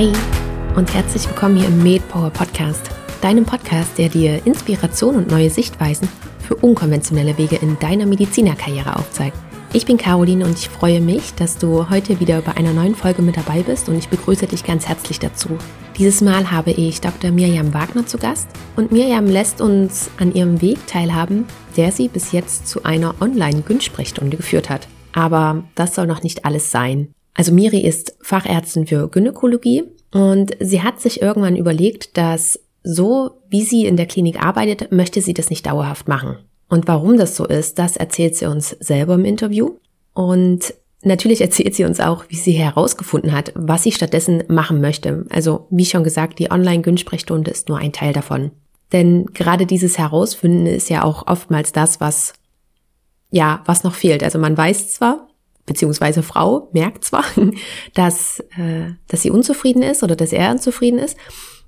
Hey und herzlich willkommen hier im MedPower Podcast, deinem Podcast, der dir Inspiration und neue Sichtweisen für unkonventionelle Wege in deiner Medizinerkarriere aufzeigt. Ich bin Caroline und ich freue mich, dass du heute wieder bei einer neuen Folge mit dabei bist und ich begrüße dich ganz herzlich dazu. Dieses Mal habe ich Dr. Mirjam Wagner zu Gast und Mirjam lässt uns an ihrem Weg teilhaben, der sie bis jetzt zu einer Online-Günnsprechstunde geführt hat. Aber das soll noch nicht alles sein. Also Miri ist Fachärztin für Gynäkologie und sie hat sich irgendwann überlegt, dass so wie sie in der Klinik arbeitet, möchte sie das nicht dauerhaft machen. Und warum das so ist, das erzählt sie uns selber im Interview. Und natürlich erzählt sie uns auch, wie sie herausgefunden hat, was sie stattdessen machen möchte. Also, wie schon gesagt, die Online-Günnsprechstunde ist nur ein Teil davon. Denn gerade dieses Herausfinden ist ja auch oftmals das, was, ja, was noch fehlt. Also man weiß zwar, beziehungsweise Frau merkt zwar, dass, äh, dass sie unzufrieden ist oder dass er unzufrieden ist,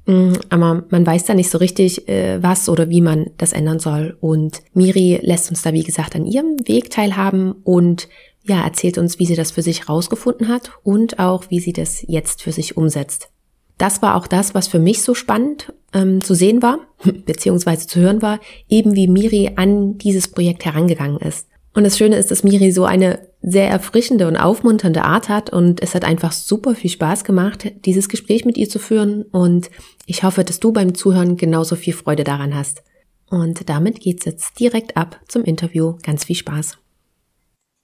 Mm, aber man weiß da nicht so richtig, äh, was oder wie man das ändern soll. Und Miri lässt uns da, wie gesagt, an ihrem Weg teilhaben und ja, erzählt uns, wie sie das für sich rausgefunden hat und auch, wie sie das jetzt für sich umsetzt. Das war auch das, was für mich so spannend ähm, zu sehen war, beziehungsweise zu hören war, eben wie Miri an dieses Projekt herangegangen ist. Und das Schöne ist, dass Miri so eine sehr erfrischende und aufmunternde Art hat und es hat einfach super viel Spaß gemacht, dieses Gespräch mit ihr zu führen und ich hoffe, dass du beim Zuhören genauso viel Freude daran hast. Und damit geht's jetzt direkt ab zum Interview. Ganz viel Spaß.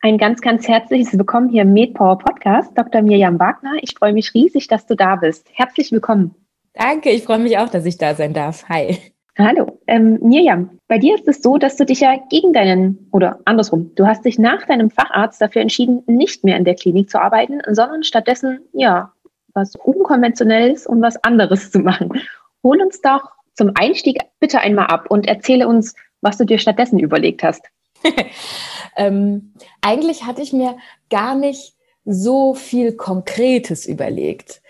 Ein ganz, ganz herzliches Willkommen hier im MedPower Podcast, Dr. Mirjam Wagner. Ich freue mich riesig, dass du da bist. Herzlich willkommen. Danke, ich freue mich auch, dass ich da sein darf. Hi. Hallo, ähm, Mirjam, bei dir ist es so, dass du dich ja gegen deinen, oder andersrum, du hast dich nach deinem Facharzt dafür entschieden, nicht mehr in der Klinik zu arbeiten, sondern stattdessen, ja, was unkonventionelles und was anderes zu machen. Hol uns doch zum Einstieg bitte einmal ab und erzähle uns, was du dir stattdessen überlegt hast. ähm, eigentlich hatte ich mir gar nicht so viel Konkretes überlegt.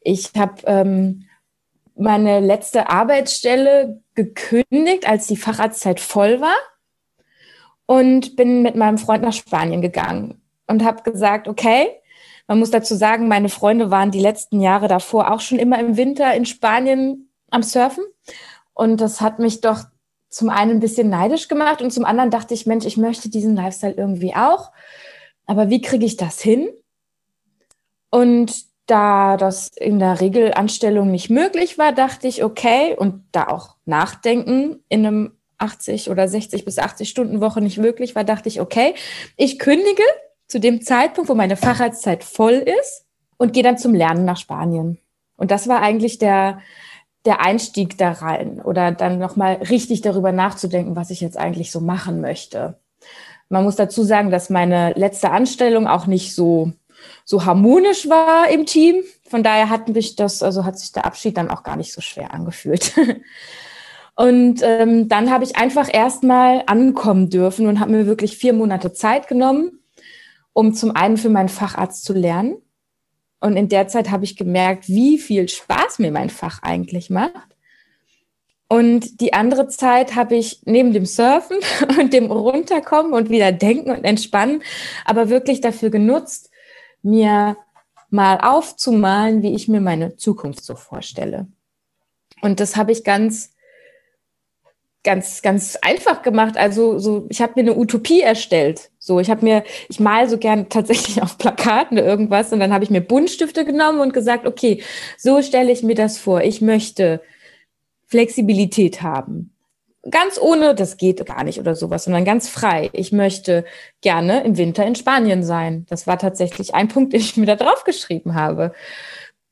Ich habe ähm, meine letzte Arbeitsstelle gekündigt, als die Facharztzeit voll war und bin mit meinem Freund nach Spanien gegangen und habe gesagt, okay, man muss dazu sagen, meine Freunde waren die letzten Jahre davor auch schon immer im Winter in Spanien am Surfen und das hat mich doch zum einen ein bisschen neidisch gemacht und zum anderen dachte ich, Mensch, ich möchte diesen Lifestyle irgendwie auch, aber wie kriege ich das hin? Und da das in der Regelanstellung nicht möglich war, dachte ich, okay, und da auch Nachdenken in einem 80 oder 60 bis 80 Stunden Woche nicht möglich war, dachte ich, okay, ich kündige zu dem Zeitpunkt, wo meine Facharztzeit voll ist und gehe dann zum Lernen nach Spanien. Und das war eigentlich der, der Einstieg da rein oder dann nochmal richtig darüber nachzudenken, was ich jetzt eigentlich so machen möchte. Man muss dazu sagen, dass meine letzte Anstellung auch nicht so so harmonisch war im Team. Von daher hat mich das, also hat sich der Abschied dann auch gar nicht so schwer angefühlt. Und ähm, dann habe ich einfach erstmal ankommen dürfen und habe mir wirklich vier Monate Zeit genommen, um zum einen für meinen Facharzt zu lernen. Und in der Zeit habe ich gemerkt, wie viel Spaß mir mein Fach eigentlich macht. Und die andere Zeit habe ich neben dem Surfen und dem Runterkommen und wieder denken und entspannen, aber wirklich dafür genutzt, mir mal aufzumalen, wie ich mir meine Zukunft so vorstelle. Und das habe ich ganz, ganz, ganz einfach gemacht. Also so, ich habe mir eine Utopie erstellt. So, ich habe mir, ich mal so gern tatsächlich auf Plakaten irgendwas und dann habe ich mir Buntstifte genommen und gesagt, okay, so stelle ich mir das vor. Ich möchte Flexibilität haben ganz ohne, das geht gar nicht oder sowas, sondern ganz frei. Ich möchte gerne im Winter in Spanien sein. Das war tatsächlich ein Punkt, den ich mir da drauf geschrieben habe.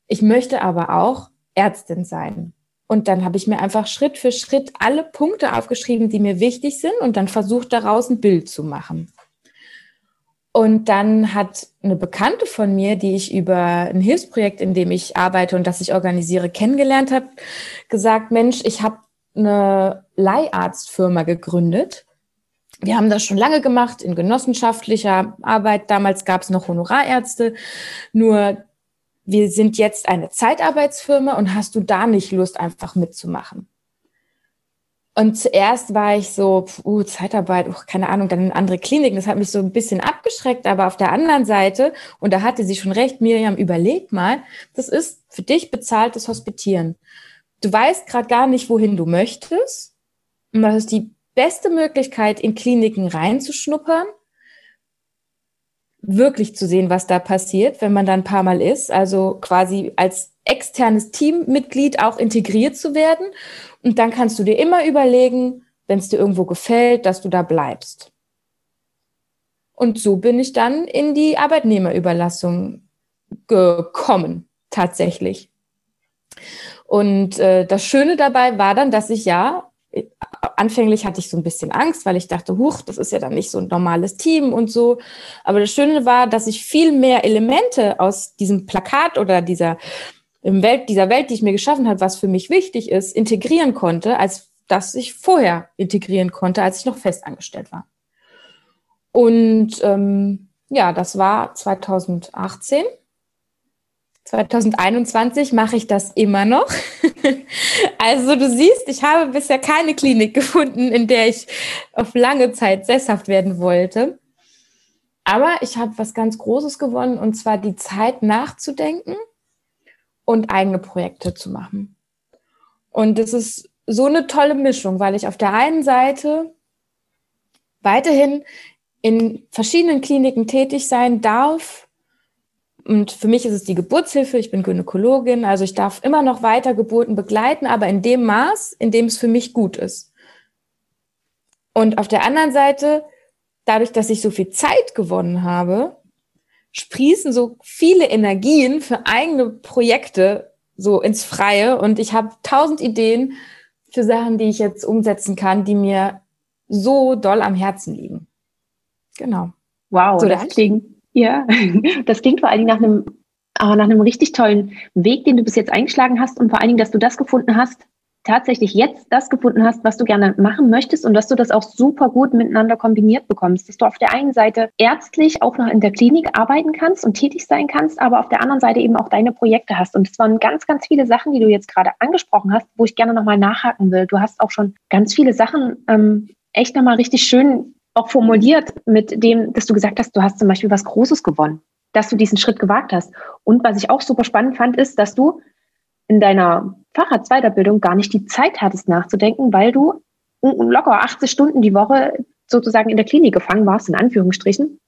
Ich möchte aber auch Ärztin sein. Und dann habe ich mir einfach Schritt für Schritt alle Punkte aufgeschrieben, die mir wichtig sind und dann versucht daraus ein Bild zu machen. Und dann hat eine Bekannte von mir, die ich über ein Hilfsprojekt, in dem ich arbeite und das ich organisiere, kennengelernt habe, gesagt, Mensch, ich habe eine Leiharztfirma gegründet. Wir haben das schon lange gemacht in genossenschaftlicher Arbeit. Damals gab es noch Honorarärzte. Nur wir sind jetzt eine Zeitarbeitsfirma und hast du da nicht Lust, einfach mitzumachen? Und zuerst war ich so, uh, Zeitarbeit, uh, keine Ahnung, dann in andere Kliniken. Das hat mich so ein bisschen abgeschreckt. Aber auf der anderen Seite, und da hatte sie schon recht, Miriam, überleg mal, das ist für dich bezahltes Hospitieren. Du weißt gerade gar nicht, wohin du möchtest. Und das ist die beste Möglichkeit, in Kliniken reinzuschnuppern, wirklich zu sehen, was da passiert, wenn man da ein paar Mal ist. Also quasi als externes Teammitglied auch integriert zu werden. Und dann kannst du dir immer überlegen, wenn es dir irgendwo gefällt, dass du da bleibst. Und so bin ich dann in die Arbeitnehmerüberlassung gekommen, tatsächlich. Und äh, das Schöne dabei war dann, dass ich ja, anfänglich hatte ich so ein bisschen Angst, weil ich dachte, huch, das ist ja dann nicht so ein normales Team und so. Aber das Schöne war, dass ich viel mehr Elemente aus diesem Plakat oder dieser im Welt, dieser Welt, die ich mir geschaffen habe, was für mich wichtig ist, integrieren konnte, als dass ich vorher integrieren konnte, als ich noch festangestellt war. Und ähm, ja, das war 2018. 2021 mache ich das immer noch. also du siehst, ich habe bisher keine Klinik gefunden, in der ich auf lange Zeit sesshaft werden wollte. Aber ich habe was ganz Großes gewonnen, und zwar die Zeit nachzudenken und eigene Projekte zu machen. Und das ist so eine tolle Mischung, weil ich auf der einen Seite weiterhin in verschiedenen Kliniken tätig sein darf. Und für mich ist es die Geburtshilfe. Ich bin Gynäkologin, also ich darf immer noch weiter Geburten begleiten, aber in dem Maß, in dem es für mich gut ist. Und auf der anderen Seite, dadurch, dass ich so viel Zeit gewonnen habe, sprießen so viele Energien für eigene Projekte so ins Freie und ich habe tausend Ideen für Sachen, die ich jetzt umsetzen kann, die mir so doll am Herzen liegen. Genau. Wow, so, das klingt, ja, das klingt vor allen Dingen nach einem, aber nach einem richtig tollen Weg, den du bis jetzt eingeschlagen hast und vor allen Dingen, dass du das gefunden hast, tatsächlich jetzt das gefunden hast, was du gerne machen möchtest und dass du das auch super gut miteinander kombiniert bekommst. Dass du auf der einen Seite ärztlich auch noch in der Klinik arbeiten kannst und tätig sein kannst, aber auf der anderen Seite eben auch deine Projekte hast. Und es waren ganz, ganz viele Sachen, die du jetzt gerade angesprochen hast, wo ich gerne nochmal nachhaken will. Du hast auch schon ganz viele Sachen ähm, echt nochmal richtig schön auch formuliert mit dem, dass du gesagt hast, du hast zum Beispiel was Großes gewonnen, dass du diesen Schritt gewagt hast. Und was ich auch super spannend fand, ist, dass du in deiner Facharztweiterbildung gar nicht die Zeit hattest nachzudenken, weil du locker 80 Stunden die Woche sozusagen in der Klinik gefangen warst, in Anführungsstrichen.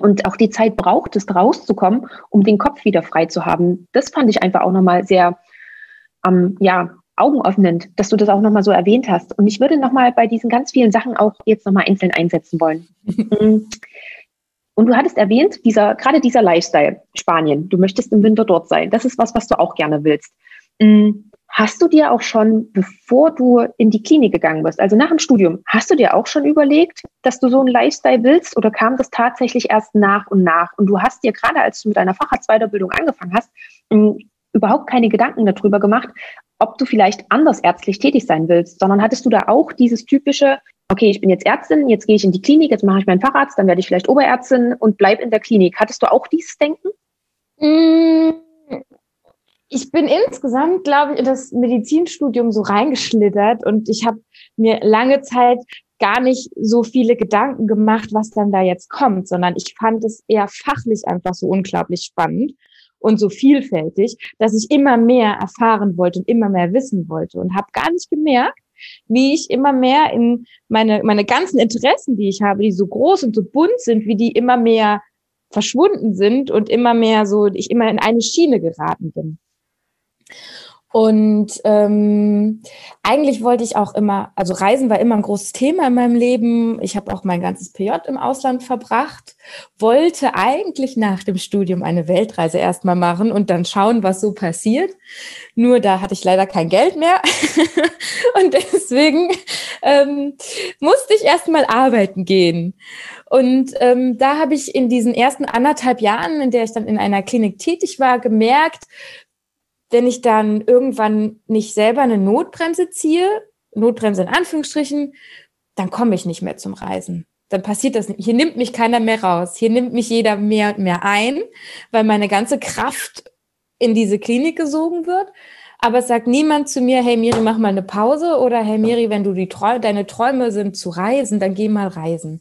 Und auch die Zeit brauchtest, rauszukommen, um den Kopf wieder frei zu haben. Das fand ich einfach auch nochmal sehr, ähm, ja, augenöffnend, dass du das auch nochmal so erwähnt hast. Und ich würde nochmal bei diesen ganz vielen Sachen auch jetzt nochmal einzeln einsetzen wollen. Mhm. Und du hattest erwähnt, dieser, gerade dieser Lifestyle, Spanien, du möchtest im Winter dort sein. Das ist was, was du auch gerne willst. Mhm. Hast du dir auch schon, bevor du in die Klinik gegangen bist, also nach dem Studium, hast du dir auch schon überlegt, dass du so einen Lifestyle willst oder kam das tatsächlich erst nach und nach? Und du hast dir gerade, als du mit deiner Facharztweiterbildung angefangen hast, mm, überhaupt keine Gedanken darüber gemacht, ob du vielleicht anders ärztlich tätig sein willst, sondern hattest du da auch dieses typische, okay, ich bin jetzt Ärztin, jetzt gehe ich in die Klinik, jetzt mache ich meinen Facharzt, dann werde ich vielleicht Oberärztin und bleib in der Klinik. Hattest du auch dieses Denken? Mm, ich bin insgesamt, glaube ich, in das Medizinstudium so reingeschlittert und ich habe mir lange Zeit gar nicht so viele Gedanken gemacht, was dann da jetzt kommt, sondern ich fand es eher fachlich einfach so unglaublich spannend und so vielfältig, dass ich immer mehr erfahren wollte und immer mehr wissen wollte und habe gar nicht gemerkt, wie ich immer mehr in meine, meine ganzen Interessen, die ich habe, die so groß und so bunt sind, wie die immer mehr verschwunden sind und immer mehr so, ich immer in eine Schiene geraten bin. Und ähm, eigentlich wollte ich auch immer, also Reisen war immer ein großes Thema in meinem Leben. Ich habe auch mein ganzes PJ im Ausland verbracht, wollte eigentlich nach dem Studium eine Weltreise erstmal machen und dann schauen, was so passiert. Nur da hatte ich leider kein Geld mehr und deswegen ähm, musste ich erstmal arbeiten gehen. Und ähm, da habe ich in diesen ersten anderthalb Jahren, in der ich dann in einer Klinik tätig war, gemerkt, wenn ich dann irgendwann nicht selber eine Notbremse ziehe, Notbremse in Anführungsstrichen, dann komme ich nicht mehr zum Reisen. Dann passiert das nicht. Hier nimmt mich keiner mehr raus. Hier nimmt mich jeder mehr und mehr ein, weil meine ganze Kraft in diese Klinik gesogen wird. aber es sagt niemand zu mir, hey Miri, mach mal eine Pause oder hey Miri, wenn du die Träu deine Träume sind zu reisen, dann geh mal reisen.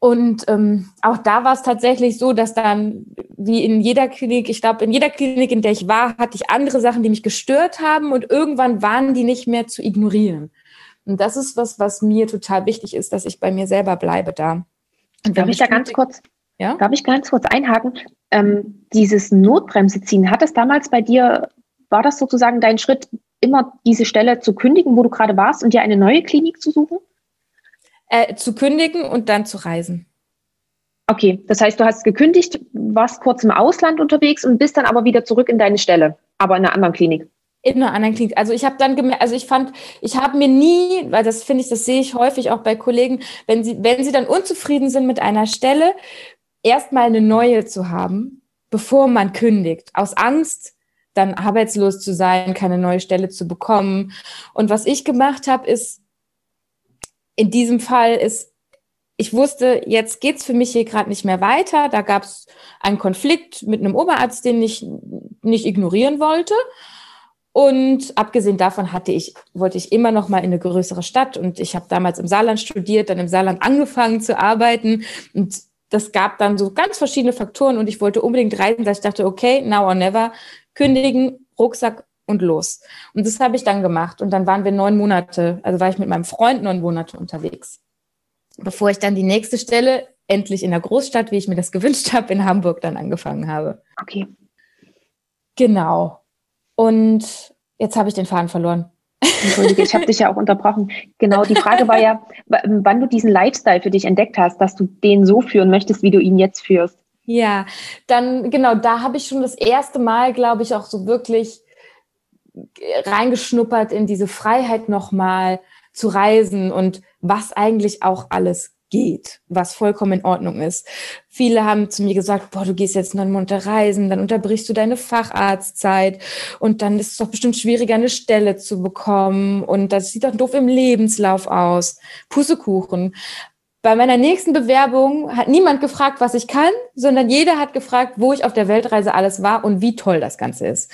Und ähm, auch da war es tatsächlich so, dass dann, wie in jeder Klinik, ich glaube, in jeder Klinik, in der ich war, hatte ich andere Sachen, die mich gestört haben und irgendwann waren die nicht mehr zu ignorieren. Und das ist was, was mir total wichtig ist, dass ich bei mir selber bleibe da. Und darf ich da ganz kurz, ja? darf ich ganz kurz einhaken? Ähm, dieses Notbremse ziehen, hat es damals bei dir, war das sozusagen dein Schritt, immer diese Stelle zu kündigen, wo du gerade warst und dir eine neue Klinik zu suchen? Äh, zu kündigen und dann zu reisen. Okay, das heißt, du hast gekündigt, warst kurz im Ausland unterwegs und bist dann aber wieder zurück in deine Stelle, aber in einer anderen Klinik. In einer anderen Klinik. Also ich habe dann gemerkt, also ich fand, ich habe mir nie, weil das finde ich, das sehe ich häufig auch bei Kollegen, wenn sie, wenn sie dann unzufrieden sind mit einer Stelle, erstmal eine neue zu haben, bevor man kündigt, aus Angst, dann arbeitslos zu sein, keine neue Stelle zu bekommen. Und was ich gemacht habe, ist in diesem Fall ist, ich wusste, jetzt geht's für mich hier gerade nicht mehr weiter. Da gab es einen Konflikt mit einem Oberarzt, den ich nicht ignorieren wollte. Und abgesehen davon hatte ich, wollte ich immer noch mal in eine größere Stadt. Und ich habe damals im Saarland studiert, dann im Saarland angefangen zu arbeiten. Und das gab dann so ganz verschiedene Faktoren. Und ich wollte unbedingt reisen, dass ich dachte, okay, now or never, kündigen, Rucksack und los. Und das habe ich dann gemacht. Und dann waren wir neun Monate, also war ich mit meinem Freund neun Monate unterwegs. Bevor ich dann die nächste Stelle endlich in der Großstadt, wie ich mir das gewünscht habe, in Hamburg dann angefangen habe. Okay. Genau. Und jetzt habe ich den Faden verloren. Entschuldige, ich habe dich ja auch unterbrochen. Genau, die Frage war ja, wann du diesen Lifestyle für dich entdeckt hast, dass du den so führen möchtest, wie du ihn jetzt führst. Ja, dann genau, da habe ich schon das erste Mal, glaube ich, auch so wirklich reingeschnuppert in diese Freiheit nochmal zu reisen und was eigentlich auch alles geht, was vollkommen in Ordnung ist. Viele haben zu mir gesagt, boah, du gehst jetzt neun Monate reisen, dann unterbrichst du deine Facharztzeit und dann ist es doch bestimmt schwieriger, eine Stelle zu bekommen und das sieht doch doof im Lebenslauf aus. Pussekuchen. Bei meiner nächsten Bewerbung hat niemand gefragt, was ich kann, sondern jeder hat gefragt, wo ich auf der Weltreise alles war und wie toll das Ganze ist.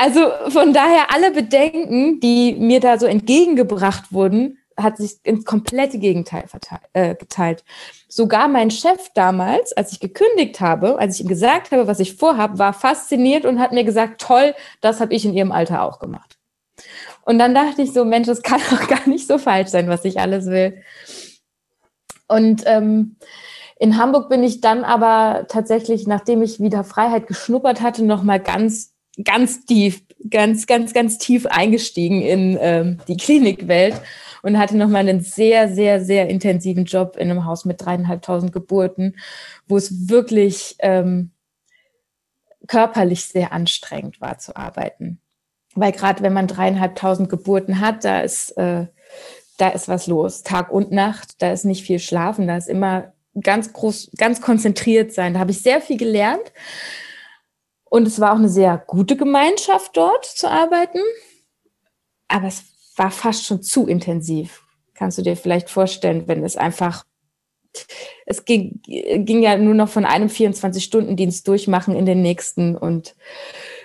Also von daher alle Bedenken, die mir da so entgegengebracht wurden, hat sich ins komplette Gegenteil verteilt, äh, geteilt. Sogar mein Chef damals, als ich gekündigt habe, als ich ihm gesagt habe, was ich vorhabe, war fasziniert und hat mir gesagt, toll, das habe ich in ihrem Alter auch gemacht. Und dann dachte ich so, Mensch, das kann doch gar nicht so falsch sein, was ich alles will. Und ähm, in Hamburg bin ich dann aber tatsächlich, nachdem ich wieder Freiheit geschnuppert hatte, noch mal ganz ganz tief, ganz, ganz, ganz tief eingestiegen in ähm, die Klinikwelt und hatte nochmal einen sehr, sehr, sehr intensiven Job in einem Haus mit dreieinhalbtausend Geburten, wo es wirklich ähm, körperlich sehr anstrengend war zu arbeiten. Weil gerade wenn man dreieinhalbtausend Geburten hat, da ist, äh, da ist was los. Tag und Nacht, da ist nicht viel Schlafen, da ist immer ganz groß, ganz konzentriert sein. Da habe ich sehr viel gelernt. Und es war auch eine sehr gute Gemeinschaft dort zu arbeiten. Aber es war fast schon zu intensiv. Kannst du dir vielleicht vorstellen, wenn es einfach, es ging, ging ja nur noch von einem 24-Stunden-Dienst durchmachen in den nächsten und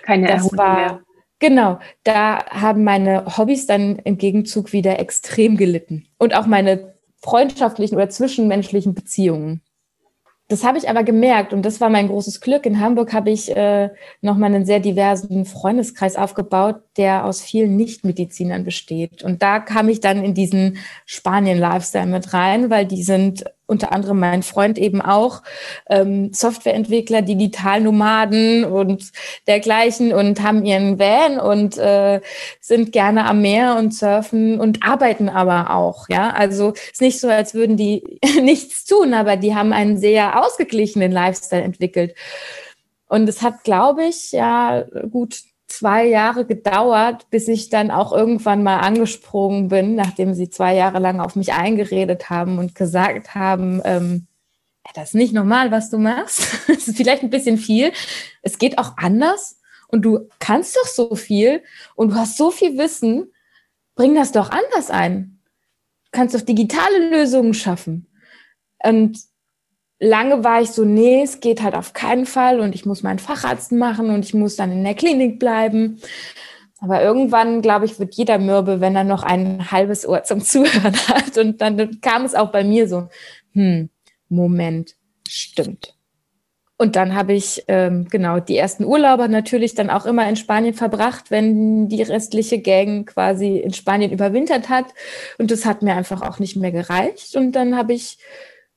keine das Erholung war, mehr. Genau, da haben meine Hobbys dann im Gegenzug wieder extrem gelitten. Und auch meine freundschaftlichen oder zwischenmenschlichen Beziehungen. Das habe ich aber gemerkt und das war mein großes Glück. In Hamburg habe ich äh, nochmal einen sehr diversen Freundeskreis aufgebaut, der aus vielen Nichtmedizinern besteht. Und da kam ich dann in diesen Spanien-Lifestyle mit rein, weil die sind unter anderem mein Freund eben auch ähm, Softwareentwickler, Digitalnomaden und dergleichen und haben ihren Van und äh, sind gerne am Meer und surfen und arbeiten aber auch. Ja, also ist nicht so, als würden die nichts tun, aber die haben einen sehr ausgeglichenen Lifestyle entwickelt. Und es hat, glaube ich, ja gut zwei Jahre gedauert, bis ich dann auch irgendwann mal angesprungen bin, nachdem sie zwei Jahre lang auf mich eingeredet haben und gesagt haben, ähm, das ist nicht normal, was du machst. Das ist vielleicht ein bisschen viel. Es geht auch anders und du kannst doch so viel und du hast so viel Wissen. Bring das doch anders ein. Du kannst doch digitale Lösungen schaffen. Und lange war ich so, nee, es geht halt auf keinen Fall und ich muss meinen Facharzt machen und ich muss dann in der Klinik bleiben. Aber irgendwann, glaube ich, wird jeder mürbe, wenn er noch ein halbes Ohr zum Zuhören hat. Und dann kam es auch bei mir so, hm, Moment, stimmt. Und dann habe ich ähm, genau die ersten Urlauber natürlich dann auch immer in Spanien verbracht, wenn die restliche Gang quasi in Spanien überwintert hat. Und das hat mir einfach auch nicht mehr gereicht. Und dann habe ich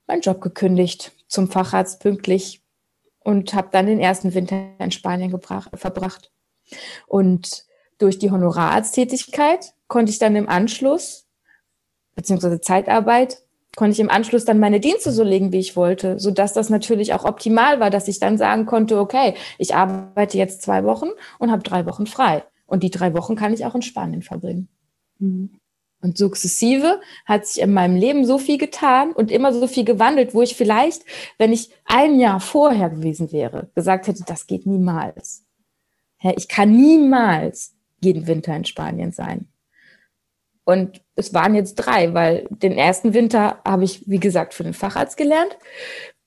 meinen Job gekündigt zum Facharzt pünktlich und habe dann den ersten Winter in Spanien gebracht, verbracht. Und durch die Honorararzttätigkeit konnte ich dann im Anschluss, beziehungsweise Zeitarbeit, konnte ich im Anschluss dann meine Dienste so legen, wie ich wollte, so dass das natürlich auch optimal war, dass ich dann sagen konnte, okay, ich arbeite jetzt zwei Wochen und habe drei Wochen frei. Und die drei Wochen kann ich auch in Spanien verbringen. Mhm. Und sukzessive hat sich in meinem Leben so viel getan und immer so viel gewandelt, wo ich vielleicht, wenn ich ein Jahr vorher gewesen wäre, gesagt hätte, das geht niemals. Ich kann niemals jeden Winter in Spanien sein. Und es waren jetzt drei, weil den ersten Winter habe ich, wie gesagt, für den Facharzt gelernt.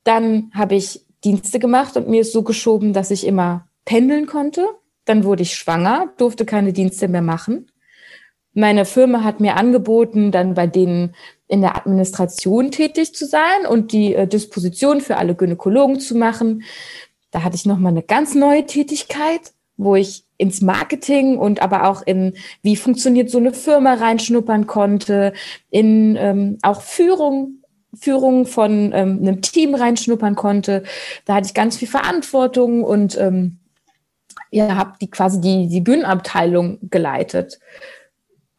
Dann habe ich Dienste gemacht und mir ist so geschoben, dass ich immer pendeln konnte. Dann wurde ich schwanger, durfte keine Dienste mehr machen. Meine Firma hat mir angeboten, dann bei denen in der Administration tätig zu sein und die äh, Disposition für alle Gynäkologen zu machen. Da hatte ich nochmal eine ganz neue Tätigkeit, wo ich ins Marketing und aber auch in, wie funktioniert so eine Firma reinschnuppern konnte, in ähm, auch Führung Führung von ähm, einem Team reinschnuppern konnte. Da hatte ich ganz viel Verantwortung und ähm, ja, habe die quasi die, die Bühnenabteilung geleitet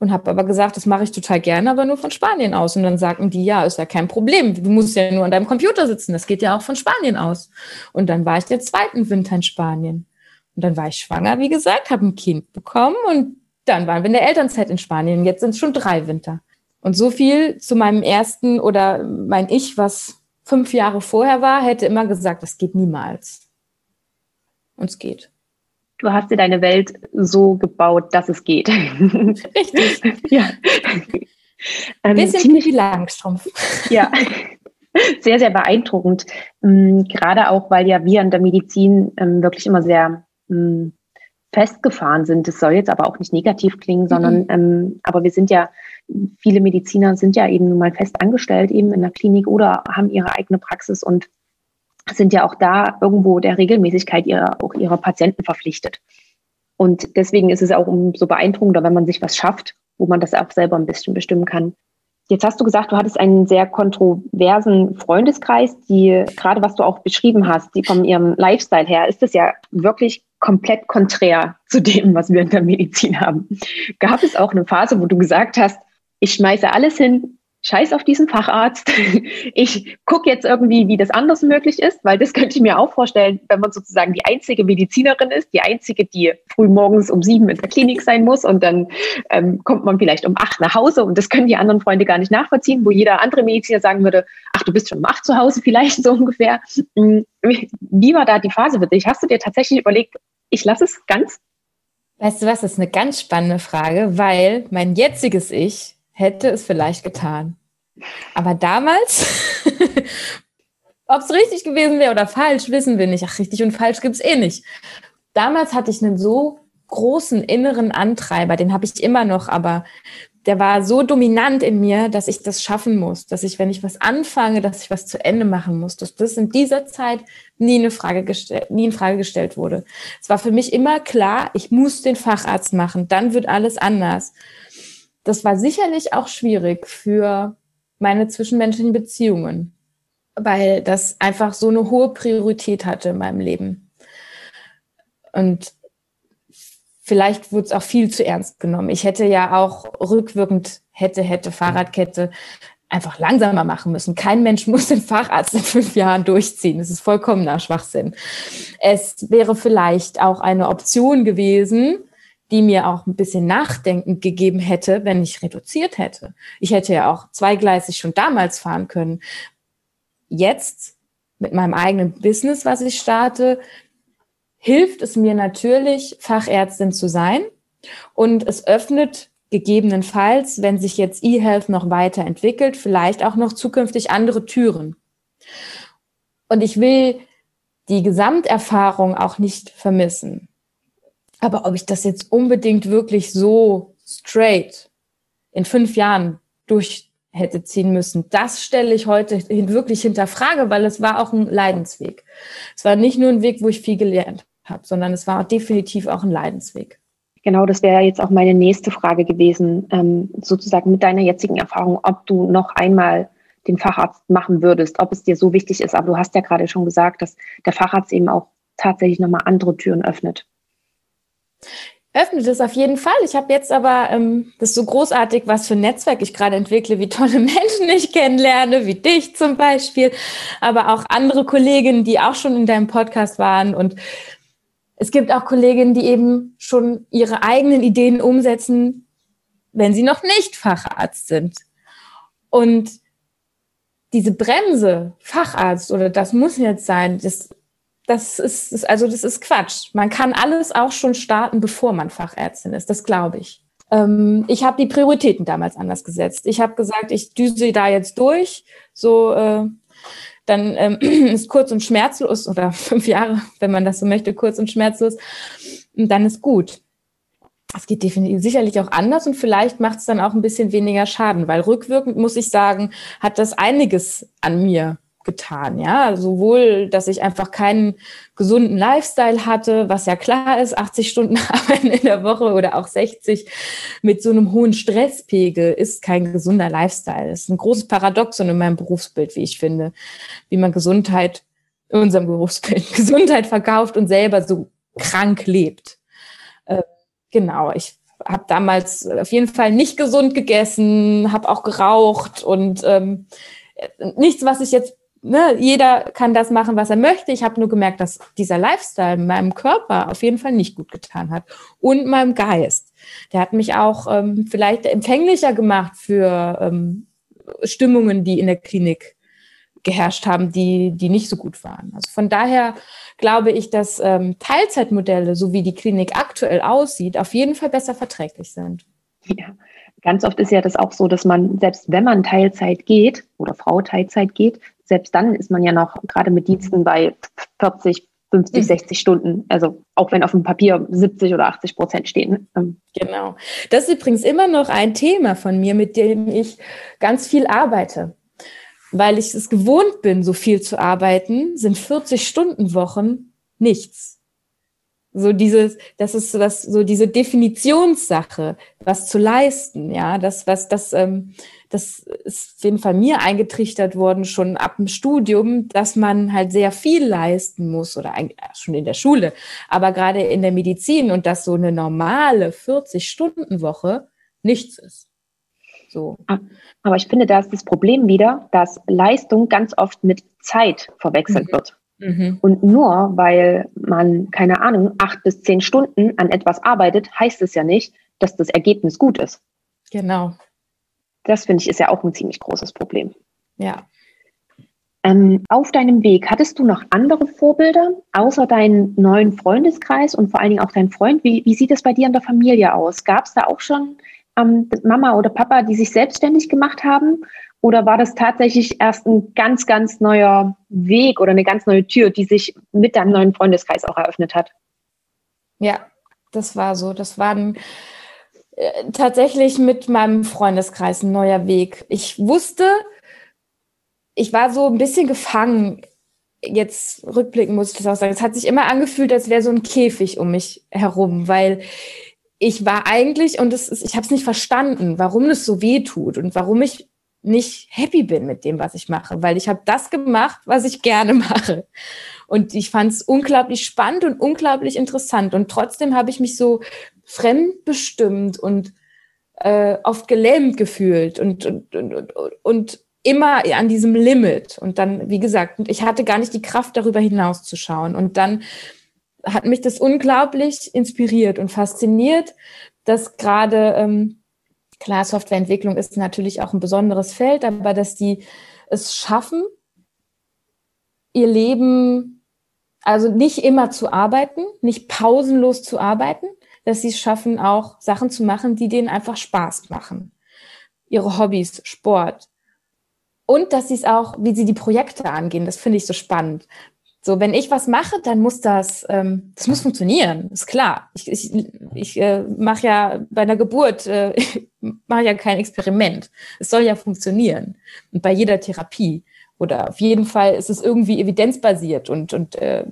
und habe aber gesagt, das mache ich total gerne, aber nur von Spanien aus. Und dann sagten die, ja, ist ja kein Problem. Du musst ja nur an deinem Computer sitzen. Das geht ja auch von Spanien aus. Und dann war ich den zweiten Winter in Spanien. Und dann war ich schwanger, wie gesagt, habe ein Kind bekommen und dann waren wir in der Elternzeit in Spanien. Jetzt sind es schon drei Winter. Und so viel zu meinem ersten oder mein Ich, was fünf Jahre vorher war, hätte immer gesagt, das geht niemals. Und es geht. Du hast dir deine Welt so gebaut, dass es geht. Richtig. ja. Ein bisschen ziemlich Langstrumpf. Ja. Sehr, sehr beeindruckend. Ähm, gerade auch, weil ja wir in der Medizin ähm, wirklich immer sehr ähm, festgefahren sind. Das soll jetzt aber auch nicht negativ klingen, sondern mhm. ähm, aber wir sind ja, viele Mediziner sind ja eben nun mal fest angestellt, eben in der Klinik oder haben ihre eigene Praxis und sind ja auch da irgendwo der Regelmäßigkeit ihrer, auch ihrer Patienten verpflichtet. Und deswegen ist es auch umso beeindruckender, wenn man sich was schafft, wo man das auch selber ein bisschen bestimmen kann. Jetzt hast du gesagt, du hattest einen sehr kontroversen Freundeskreis, die gerade was du auch beschrieben hast, die von ihrem Lifestyle her, ist das ja wirklich komplett konträr zu dem, was wir in der Medizin haben. Gab es auch eine Phase, wo du gesagt hast, ich schmeiße alles hin, scheiß auf diesen Facharzt. Ich gucke jetzt irgendwie, wie das anders möglich ist, weil das könnte ich mir auch vorstellen, wenn man sozusagen die einzige Medizinerin ist, die einzige, die früh morgens um sieben in der Klinik sein muss und dann ähm, kommt man vielleicht um acht nach Hause und das können die anderen Freunde gar nicht nachvollziehen, wo jeder andere Mediziner sagen würde, ach, du bist schon um acht zu Hause vielleicht so ungefähr. Hm, wie war da die Phase für dich? Hast du dir tatsächlich überlegt, ich lasse es ganz? Weißt du was, das ist eine ganz spannende Frage, weil mein jetziges Ich hätte es vielleicht getan. Aber damals, ob es richtig gewesen wäre oder falsch, wissen wir nicht. Ach, richtig und falsch gibt es eh nicht. Damals hatte ich einen so großen inneren Antreiber, den habe ich immer noch, aber der war so dominant in mir, dass ich das schaffen muss, dass ich, wenn ich was anfange, dass ich was zu Ende machen muss, dass das in dieser Zeit nie eine Frage nie in Frage gestellt wurde. Es war für mich immer klar, ich muss den Facharzt machen, dann wird alles anders das war sicherlich auch schwierig für meine zwischenmenschlichen Beziehungen, weil das einfach so eine hohe Priorität hatte in meinem Leben. Und vielleicht wurde es auch viel zu ernst genommen. Ich hätte ja auch rückwirkend hätte, hätte Fahrradkette einfach langsamer machen müssen. Kein Mensch muss den Facharzt in fünf Jahren durchziehen. Das ist vollkommener Schwachsinn. Es wäre vielleicht auch eine Option gewesen, die mir auch ein bisschen Nachdenken gegeben hätte, wenn ich reduziert hätte. Ich hätte ja auch zweigleisig schon damals fahren können. Jetzt mit meinem eigenen Business, was ich starte, hilft es mir natürlich, Fachärztin zu sein. Und es öffnet gegebenenfalls, wenn sich jetzt eHealth noch weiterentwickelt, vielleicht auch noch zukünftig andere Türen. Und ich will die Gesamterfahrung auch nicht vermissen. Aber ob ich das jetzt unbedingt wirklich so straight in fünf Jahren durch hätte ziehen müssen, das stelle ich heute wirklich hinter Frage, weil es war auch ein Leidensweg. Es war nicht nur ein Weg, wo ich viel gelernt habe, sondern es war definitiv auch ein Leidensweg. Genau, das wäre jetzt auch meine nächste Frage gewesen, ähm, sozusagen mit deiner jetzigen Erfahrung, ob du noch einmal den Facharzt machen würdest, ob es dir so wichtig ist. Aber du hast ja gerade schon gesagt, dass der Facharzt eben auch tatsächlich nochmal andere Türen öffnet. Öffnet es auf jeden Fall. Ich habe jetzt aber, ähm, das ist so großartig, was für ein Netzwerk ich gerade entwickle, wie tolle Menschen ich kennenlerne, wie dich zum Beispiel, aber auch andere Kolleginnen, die auch schon in deinem Podcast waren. Und es gibt auch Kolleginnen, die eben schon ihre eigenen Ideen umsetzen, wenn sie noch nicht Facharzt sind. Und diese Bremse, Facharzt oder das muss jetzt sein, das das ist, also das ist Quatsch. Man kann alles auch schon starten, bevor man Fachärztin ist. Das glaube ich. Ähm, ich habe die Prioritäten damals anders gesetzt. Ich habe gesagt, ich düse da jetzt durch. So, äh, dann ähm, ist kurz und schmerzlos oder fünf Jahre, wenn man das so möchte, kurz und schmerzlos. Und dann ist gut. Es geht definitiv sicherlich auch anders und vielleicht macht es dann auch ein bisschen weniger Schaden, weil rückwirkend muss ich sagen, hat das einiges an mir getan, ja, sowohl, dass ich einfach keinen gesunden Lifestyle hatte, was ja klar ist, 80 Stunden arbeiten in der Woche oder auch 60 mit so einem hohen Stresspegel ist kein gesunder Lifestyle. Das ist ein großes Paradoxon in meinem Berufsbild, wie ich finde, wie man Gesundheit in unserem Berufsbild Gesundheit verkauft und selber so krank lebt. Äh, genau, ich habe damals auf jeden Fall nicht gesund gegessen, habe auch geraucht und ähm, nichts, was ich jetzt ne, jeder kann das machen, was er möchte. Ich habe nur gemerkt, dass dieser Lifestyle meinem Körper auf jeden Fall nicht gut getan hat und meinem Geist. Der hat mich auch ähm, vielleicht empfänglicher gemacht für ähm, Stimmungen, die in der Klinik geherrscht haben, die, die nicht so gut waren. Also von daher glaube ich, dass ähm, Teilzeitmodelle, so wie die Klinik aktuell aussieht, auf jeden Fall besser verträglich sind. Ja, ganz oft ist ja das auch so, dass man, selbst wenn man Teilzeit geht oder Frau Teilzeit geht, selbst dann ist man ja noch gerade mit Diensten bei 40, 50, 60 Stunden. Also auch wenn auf dem Papier 70 oder 80 Prozent stehen. Ähm, genau. Das ist übrigens immer noch ein Thema von mir, mit dem ich ganz viel arbeite. Weil ich es gewohnt bin, so viel zu arbeiten, sind 40 Stunden Wochen nichts. So dieses, das ist so das, so diese Definitionssache, was zu leisten, ja, das, was, das, ähm, das ist auf jeden Fall mir eingetrichtert worden, schon ab dem Studium, dass man halt sehr viel leisten muss oder eigentlich schon in der Schule, aber gerade in der Medizin und dass so eine normale 40-Stunden-Woche nichts ist. So. Ah, aber ich finde, da ist das Problem wieder, dass Leistung ganz oft mit Zeit verwechselt mhm. wird. Mhm. Und nur weil man, keine Ahnung, acht bis zehn Stunden an etwas arbeitet, heißt es ja nicht, dass das Ergebnis gut ist. Genau. Das finde ich ist ja auch ein ziemlich großes Problem. Ja. Ähm, auf deinem Weg hattest du noch andere Vorbilder außer deinen neuen Freundeskreis und vor allen Dingen auch dein Freund? Wie, wie sieht es bei dir in der Familie aus? Gab es da auch schon ähm, Mama oder Papa, die sich selbstständig gemacht haben? Oder war das tatsächlich erst ein ganz, ganz neuer Weg oder eine ganz neue Tür, die sich mit deinem neuen Freundeskreis auch eröffnet hat? Ja, das war so. Das war ein, äh, tatsächlich mit meinem Freundeskreis ein neuer Weg. Ich wusste, ich war so ein bisschen gefangen. Jetzt rückblicken muss ich das auch sagen. Es hat sich immer angefühlt, als wäre so ein Käfig um mich herum, weil ich war eigentlich, und das ist, ich habe es nicht verstanden, warum es so weh tut und warum ich nicht happy bin mit dem, was ich mache, weil ich habe das gemacht, was ich gerne mache. Und ich fand es unglaublich spannend und unglaublich interessant. Und trotzdem habe ich mich so fremdbestimmt und äh, oft gelähmt gefühlt und, und, und, und immer an diesem Limit. Und dann, wie gesagt, ich hatte gar nicht die Kraft, darüber hinauszuschauen. Und dann hat mich das unglaublich inspiriert und fasziniert, dass gerade ähm, Klar, Softwareentwicklung ist natürlich auch ein besonderes Feld, aber dass die es schaffen, ihr Leben, also nicht immer zu arbeiten, nicht pausenlos zu arbeiten, dass sie es schaffen, auch Sachen zu machen, die denen einfach Spaß machen. Ihre Hobbys, Sport, und dass sie es auch, wie sie die Projekte angehen, das finde ich so spannend. So, wenn ich was mache, dann muss das, ähm, das muss funktionieren, ist klar. Ich, ich, ich äh, mache ja bei einer Geburt, äh, mache ja kein Experiment. Es soll ja funktionieren. Und bei jeder Therapie. Oder auf jeden Fall ist es irgendwie evidenzbasiert und, und äh,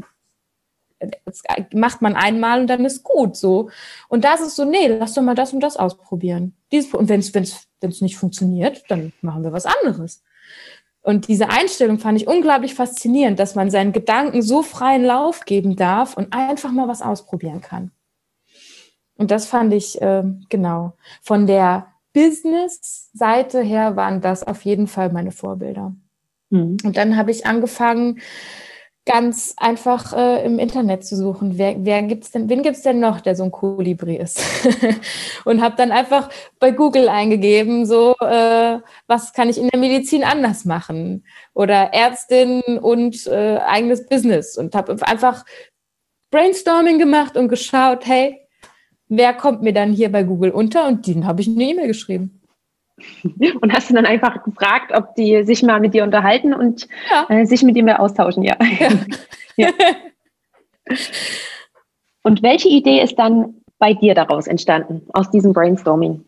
das macht man einmal und dann ist gut so. Und da ist es so, nee, lass doch mal das und das ausprobieren. Dieses, und wenn es nicht funktioniert, dann machen wir was anderes. Und diese Einstellung fand ich unglaublich faszinierend, dass man seinen Gedanken so freien Lauf geben darf und einfach mal was ausprobieren kann. Und das fand ich, äh, genau, von der Business-Seite her waren das auf jeden Fall meine Vorbilder. Mhm. Und dann habe ich angefangen, ganz einfach äh, im Internet zu suchen. Wer, wer gibt's denn, wen gibt's denn noch, der so ein Kolibri ist? und habe dann einfach bei Google eingegeben, so äh, was kann ich in der Medizin anders machen? Oder Ärztin und äh, eigenes Business und habe einfach Brainstorming gemacht und geschaut, hey, wer kommt mir dann hier bei Google unter? Und den habe ich eine E-Mail geschrieben. Und hast du dann einfach gefragt, ob die sich mal mit dir unterhalten und ja. äh, sich mit dir mehr austauschen, ja. ja. Und welche Idee ist dann bei dir daraus entstanden, aus diesem Brainstorming?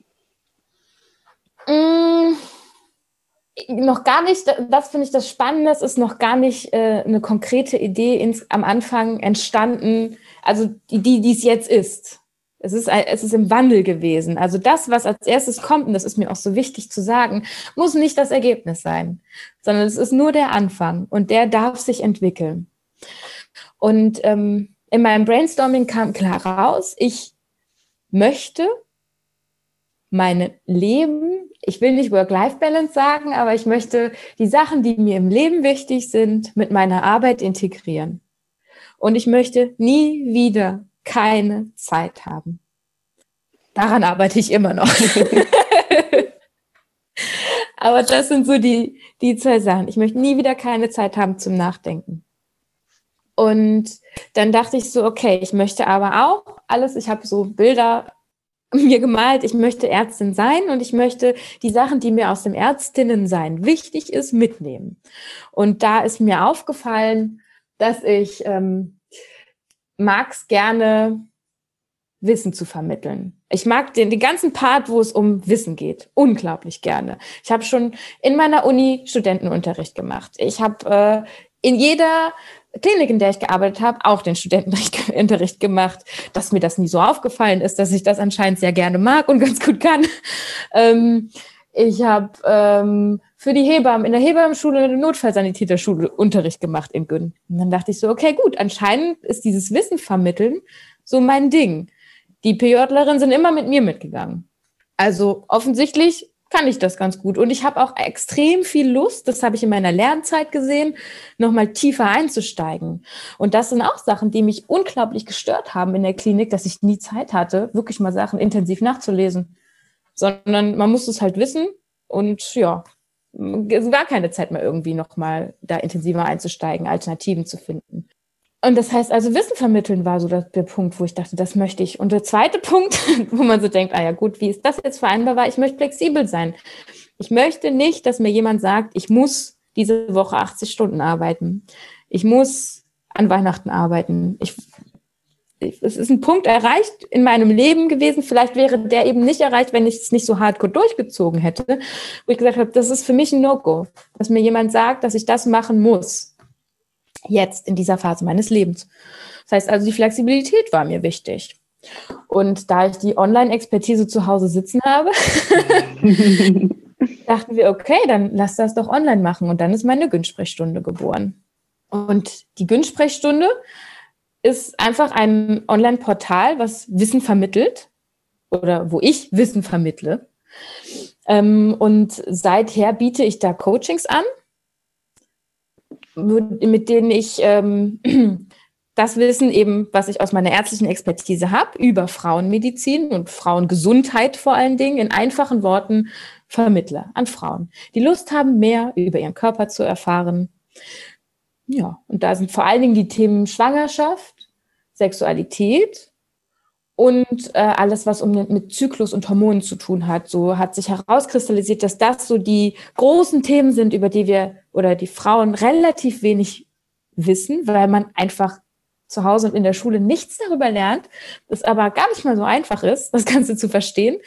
Mm, noch gar nicht, das finde ich das Spannende, es ist noch gar nicht äh, eine konkrete Idee ins, am Anfang entstanden, also die, die es jetzt ist. Es ist, es ist im Wandel gewesen. Also das, was als erstes kommt, und das ist mir auch so wichtig zu sagen, muss nicht das Ergebnis sein, sondern es ist nur der Anfang und der darf sich entwickeln. Und ähm, in meinem Brainstorming kam klar raus, ich möchte mein Leben, ich will nicht Work-Life-Balance sagen, aber ich möchte die Sachen, die mir im Leben wichtig sind, mit meiner Arbeit integrieren. Und ich möchte nie wieder keine Zeit haben. Daran arbeite ich immer noch. Aber das sind so die, die zwei Sachen. Ich möchte nie wieder keine Zeit haben zum Nachdenken. Und dann dachte ich so, okay, ich möchte aber auch alles, ich habe so Bilder mir gemalt, ich möchte Ärztin sein und ich möchte die Sachen, die mir aus dem Ärztinnensein wichtig ist, mitnehmen. Und da ist mir aufgefallen, dass ich ähm, mag es gerne, Wissen zu vermitteln. Ich mag den, den ganzen Part, wo es um Wissen geht, unglaublich gerne. Ich habe schon in meiner Uni Studentenunterricht gemacht. Ich habe äh, in jeder Klinik, in der ich gearbeitet habe, auch den Studentenunterricht gemacht, dass mir das nie so aufgefallen ist, dass ich das anscheinend sehr gerne mag und ganz gut kann. Ähm, ich habe ähm, für die Hebammen in der Hebammenschule eine Notfallsanitäterschule Unterricht gemacht in Gün. Und dann dachte ich so, okay, gut, anscheinend ist dieses Wissen vermitteln so mein Ding. Die PJlerin sind immer mit mir mitgegangen. Also offensichtlich kann ich das ganz gut. Und ich habe auch extrem viel Lust, das habe ich in meiner Lernzeit gesehen, nochmal tiefer einzusteigen. Und das sind auch Sachen, die mich unglaublich gestört haben in der Klinik, dass ich nie Zeit hatte, wirklich mal Sachen intensiv nachzulesen sondern man muss es halt wissen und ja, war keine Zeit mehr irgendwie nochmal da intensiver einzusteigen, Alternativen zu finden. Und das heißt also, Wissen vermitteln war so der, der, Punkt, wo ich dachte, das möchte ich. Und der zweite Punkt, wo man so denkt, ah ja gut, wie ist das jetzt vereinbar, war, ich möchte flexibel sein. Ich möchte nicht, dass mir jemand sagt, ich muss diese Woche 80 Stunden arbeiten. Ich muss an Weihnachten arbeiten. Ich es ist ein Punkt erreicht in meinem Leben gewesen. Vielleicht wäre der eben nicht erreicht, wenn ich es nicht so hardcore durchgezogen hätte. Wo ich gesagt habe, das ist für mich ein No-Go, dass mir jemand sagt, dass ich das machen muss. Jetzt in dieser Phase meines Lebens. Das heißt also, die Flexibilität war mir wichtig. Und da ich die Online-Expertise zu Hause sitzen habe, dachten wir, okay, dann lass das doch online machen. Und dann ist meine Günstsprechstunde geboren. Und die Günstsprechstunde ist einfach ein Online-Portal, was Wissen vermittelt oder wo ich Wissen vermittle. Ähm, und seither biete ich da Coachings an, mit denen ich ähm, das Wissen eben, was ich aus meiner ärztlichen Expertise habe, über Frauenmedizin und Frauengesundheit vor allen Dingen in einfachen Worten vermittle an Frauen, die Lust haben, mehr über ihren Körper zu erfahren. Ja, und da sind vor allen Dingen die Themen Schwangerschaft, Sexualität und äh, alles, was um, mit Zyklus und Hormonen zu tun hat. So hat sich herauskristallisiert, dass das so die großen Themen sind, über die wir oder die Frauen relativ wenig wissen, weil man einfach zu Hause und in der Schule nichts darüber lernt, das aber gar nicht mal so einfach ist, das Ganze zu verstehen.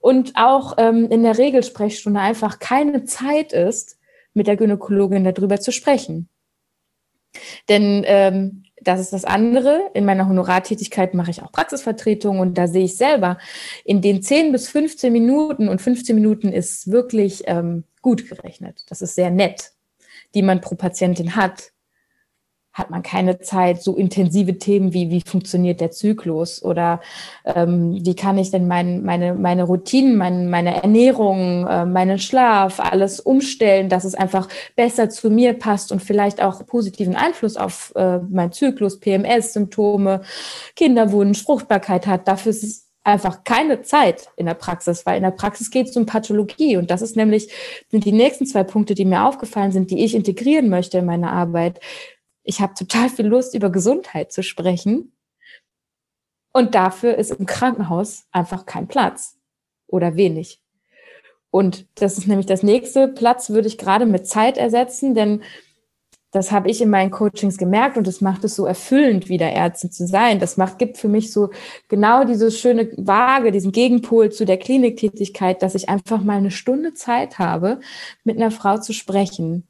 Und auch ähm, in der Regelsprechstunde einfach keine Zeit ist, mit der Gynäkologin darüber zu sprechen. Denn ähm, das ist das andere. In meiner Honorartätigkeit mache ich auch Praxisvertretung und da sehe ich selber in den 10 bis 15 Minuten und 15 Minuten ist wirklich ähm, gut gerechnet. Das ist sehr nett, die man pro Patientin hat hat man keine Zeit, so intensive Themen wie, wie funktioniert der Zyklus oder ähm, wie kann ich denn mein, meine, meine Routinen, mein, meine Ernährung, äh, meinen Schlaf, alles umstellen, dass es einfach besser zu mir passt und vielleicht auch positiven Einfluss auf äh, meinen Zyklus, PMS-Symptome, Kinderwunsch, Fruchtbarkeit hat. Dafür ist es einfach keine Zeit in der Praxis, weil in der Praxis geht es um Pathologie und das ist nämlich, sind die nächsten zwei Punkte, die mir aufgefallen sind, die ich integrieren möchte in meine Arbeit ich habe total viel Lust, über Gesundheit zu sprechen. Und dafür ist im Krankenhaus einfach kein Platz oder wenig. Und das ist nämlich das nächste. Platz würde ich gerade mit Zeit ersetzen, denn das habe ich in meinen Coachings gemerkt und das macht es so erfüllend, wieder Ärztin zu sein. Das macht, gibt für mich so genau diese schöne Waage, diesen Gegenpol zu der Kliniktätigkeit, dass ich einfach mal eine Stunde Zeit habe, mit einer Frau zu sprechen.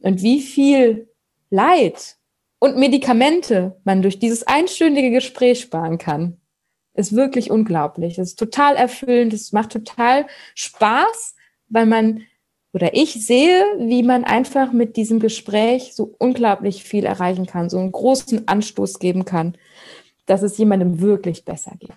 Und wie viel Leid und Medikamente man durch dieses einstündige Gespräch sparen kann, ist wirklich unglaublich. Es ist total erfüllend, es macht total Spaß, weil man oder ich sehe, wie man einfach mit diesem Gespräch so unglaublich viel erreichen kann, so einen großen Anstoß geben kann, dass es jemandem wirklich besser geht.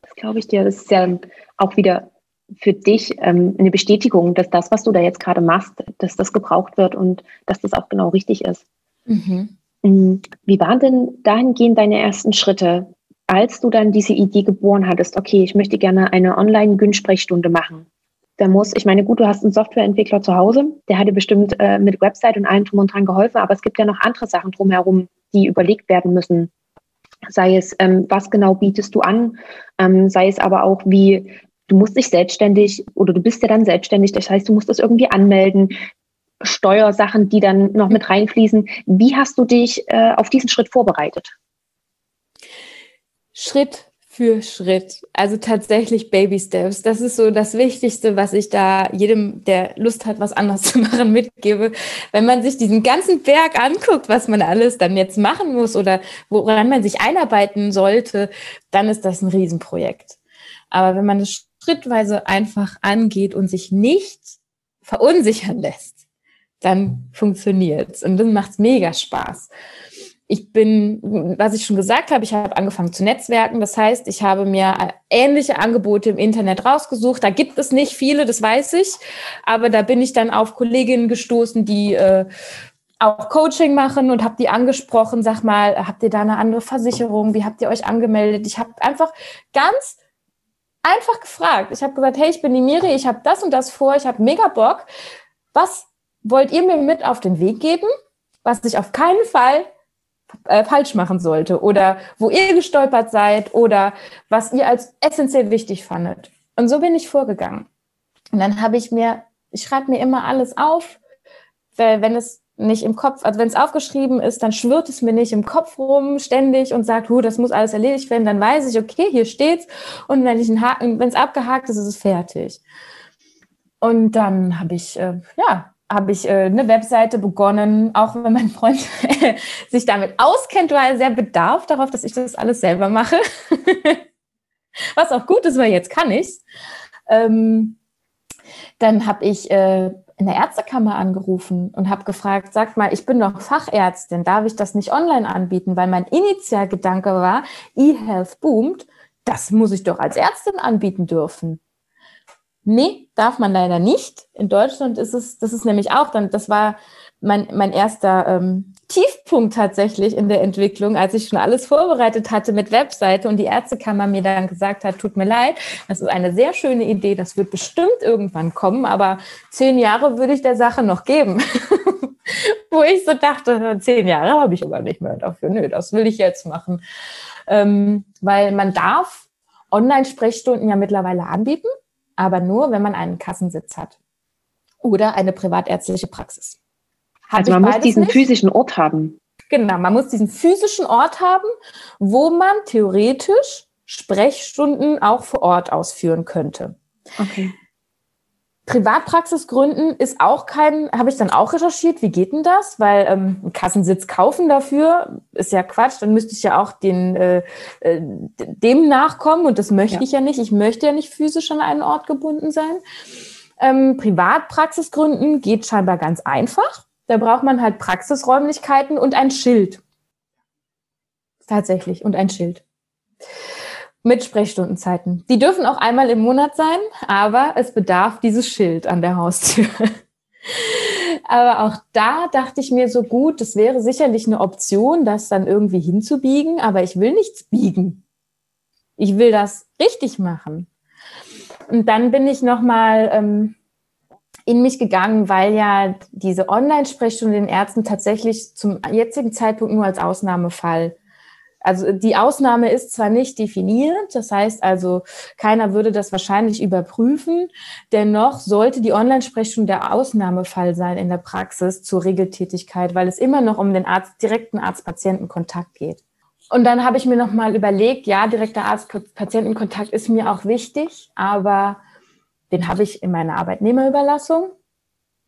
Das glaube ich dir. Das ist ja auch wieder für dich ähm, eine Bestätigung, dass das, was du da jetzt gerade machst, dass das gebraucht wird und dass das auch genau richtig ist. Mhm. Mm, wie waren denn dahingehend deine ersten Schritte, als du dann diese Idee geboren hattest, okay, ich möchte gerne eine Online-Gün-Sprechstunde machen? Da muss, ich meine, gut, du hast einen Softwareentwickler zu Hause, der hat dir bestimmt äh, mit Website und allem drum und dran geholfen, aber es gibt ja noch andere Sachen drumherum, die überlegt werden müssen. Sei es, ähm, was genau bietest du an, ähm, sei es aber auch, wie du musst dich selbstständig oder du bist ja dann selbstständig, das heißt, du musst das irgendwie anmelden. Steuersachen, die dann noch mit reinfließen. Wie hast du dich äh, auf diesen Schritt vorbereitet? Schritt für Schritt. Also tatsächlich Baby Steps. Das ist so das Wichtigste, was ich da jedem, der Lust hat, was anderes zu machen, mitgebe. Wenn man sich diesen ganzen Berg anguckt, was man alles dann jetzt machen muss oder woran man sich einarbeiten sollte, dann ist das ein Riesenprojekt. Aber wenn man es schrittweise einfach angeht und sich nicht verunsichern lässt, dann funktioniert's und dann macht's mega Spaß. Ich bin, was ich schon gesagt habe, ich habe angefangen zu netzwerken. Das heißt, ich habe mir ähnliche Angebote im Internet rausgesucht. Da gibt es nicht viele, das weiß ich, aber da bin ich dann auf Kolleginnen gestoßen, die äh, auch Coaching machen und habe die angesprochen. Sag mal, habt ihr da eine andere Versicherung? Wie habt ihr euch angemeldet? Ich habe einfach ganz einfach gefragt. Ich habe gesagt, hey, ich bin die Miri, ich habe das und das vor, ich habe mega Bock. Was wollt ihr mir mit auf den Weg geben, was ich auf keinen Fall äh, falsch machen sollte oder wo ihr gestolpert seid oder was ihr als essentiell wichtig fandet. Und so bin ich vorgegangen. Und dann habe ich mir, ich schreibe mir immer alles auf, weil wenn es nicht im Kopf, also wenn es aufgeschrieben ist, dann schwirrt es mir nicht im Kopf rum ständig und sagt, huh, das muss alles erledigt werden, dann weiß ich, okay, hier steht's und wenn ich einen Haken, wenn es abgehakt ist, ist es fertig. Und dann habe ich äh, ja habe ich äh, eine Webseite begonnen, auch wenn mein Freund sich damit auskennt, war er sehr bedarf darauf, dass ich das alles selber mache. Was auch gut ist, weil jetzt kann ich's. Ähm, dann habe ich äh, in der Ärztekammer angerufen und habe gefragt, sagt mal, ich bin doch Fachärztin, darf ich das nicht online anbieten? Weil mein Initialgedanke war, E-Health boomt, das muss ich doch als Ärztin anbieten dürfen. Nee, darf man leider nicht. In Deutschland ist es, das ist nämlich auch dann, das war mein, mein erster ähm, Tiefpunkt tatsächlich in der Entwicklung, als ich schon alles vorbereitet hatte mit Webseite und die Ärztekammer mir dann gesagt hat, tut mir leid, das ist eine sehr schöne Idee, das wird bestimmt irgendwann kommen, aber zehn Jahre würde ich der Sache noch geben. Wo ich so dachte, zehn Jahre habe ich aber nicht mehr dafür. Nö, das will ich jetzt machen. ähm, weil man darf Online-Sprechstunden ja mittlerweile anbieten, aber nur, wenn man einen Kassensitz hat oder eine privatärztliche Praxis. Hab also man muss diesen nicht. physischen Ort haben. Genau, man muss diesen physischen Ort haben, wo man theoretisch Sprechstunden auch vor Ort ausführen könnte. Okay. Privatpraxis gründen ist auch kein, habe ich dann auch recherchiert, wie geht denn das? Weil ähm, einen Kassensitz kaufen dafür ist ja Quatsch, dann müsste ich ja auch den, äh, äh dem nachkommen und das möchte ja. ich ja nicht. Ich möchte ja nicht physisch an einen Ort gebunden sein. Ähm, Privatpraxis gründen geht scheinbar ganz einfach. Da braucht man halt Praxisräumlichkeiten und ein Schild. Tatsächlich, und ein Schild. Mit Sprechstundenzeiten. Die dürfen auch einmal im Monat sein, aber es bedarf dieses Schild an der Haustür. aber auch da dachte ich mir so gut, das wäre sicherlich eine Option, das dann irgendwie hinzubiegen, aber ich will nichts biegen. Ich will das richtig machen. Und dann bin ich nochmal ähm, in mich gegangen, weil ja diese Online-Sprechstunde den Ärzten tatsächlich zum jetzigen Zeitpunkt nur als Ausnahmefall also die Ausnahme ist zwar nicht definiert, das heißt also, keiner würde das wahrscheinlich überprüfen, dennoch sollte die Online-Sprechstunde der Ausnahmefall sein in der Praxis zur Regeltätigkeit, weil es immer noch um den Arzt, direkten Arzt-Patienten-Kontakt geht. Und dann habe ich mir nochmal überlegt, ja, direkter Arzt-Patienten-Kontakt ist mir auch wichtig, aber den habe ich in meiner Arbeitnehmerüberlassung.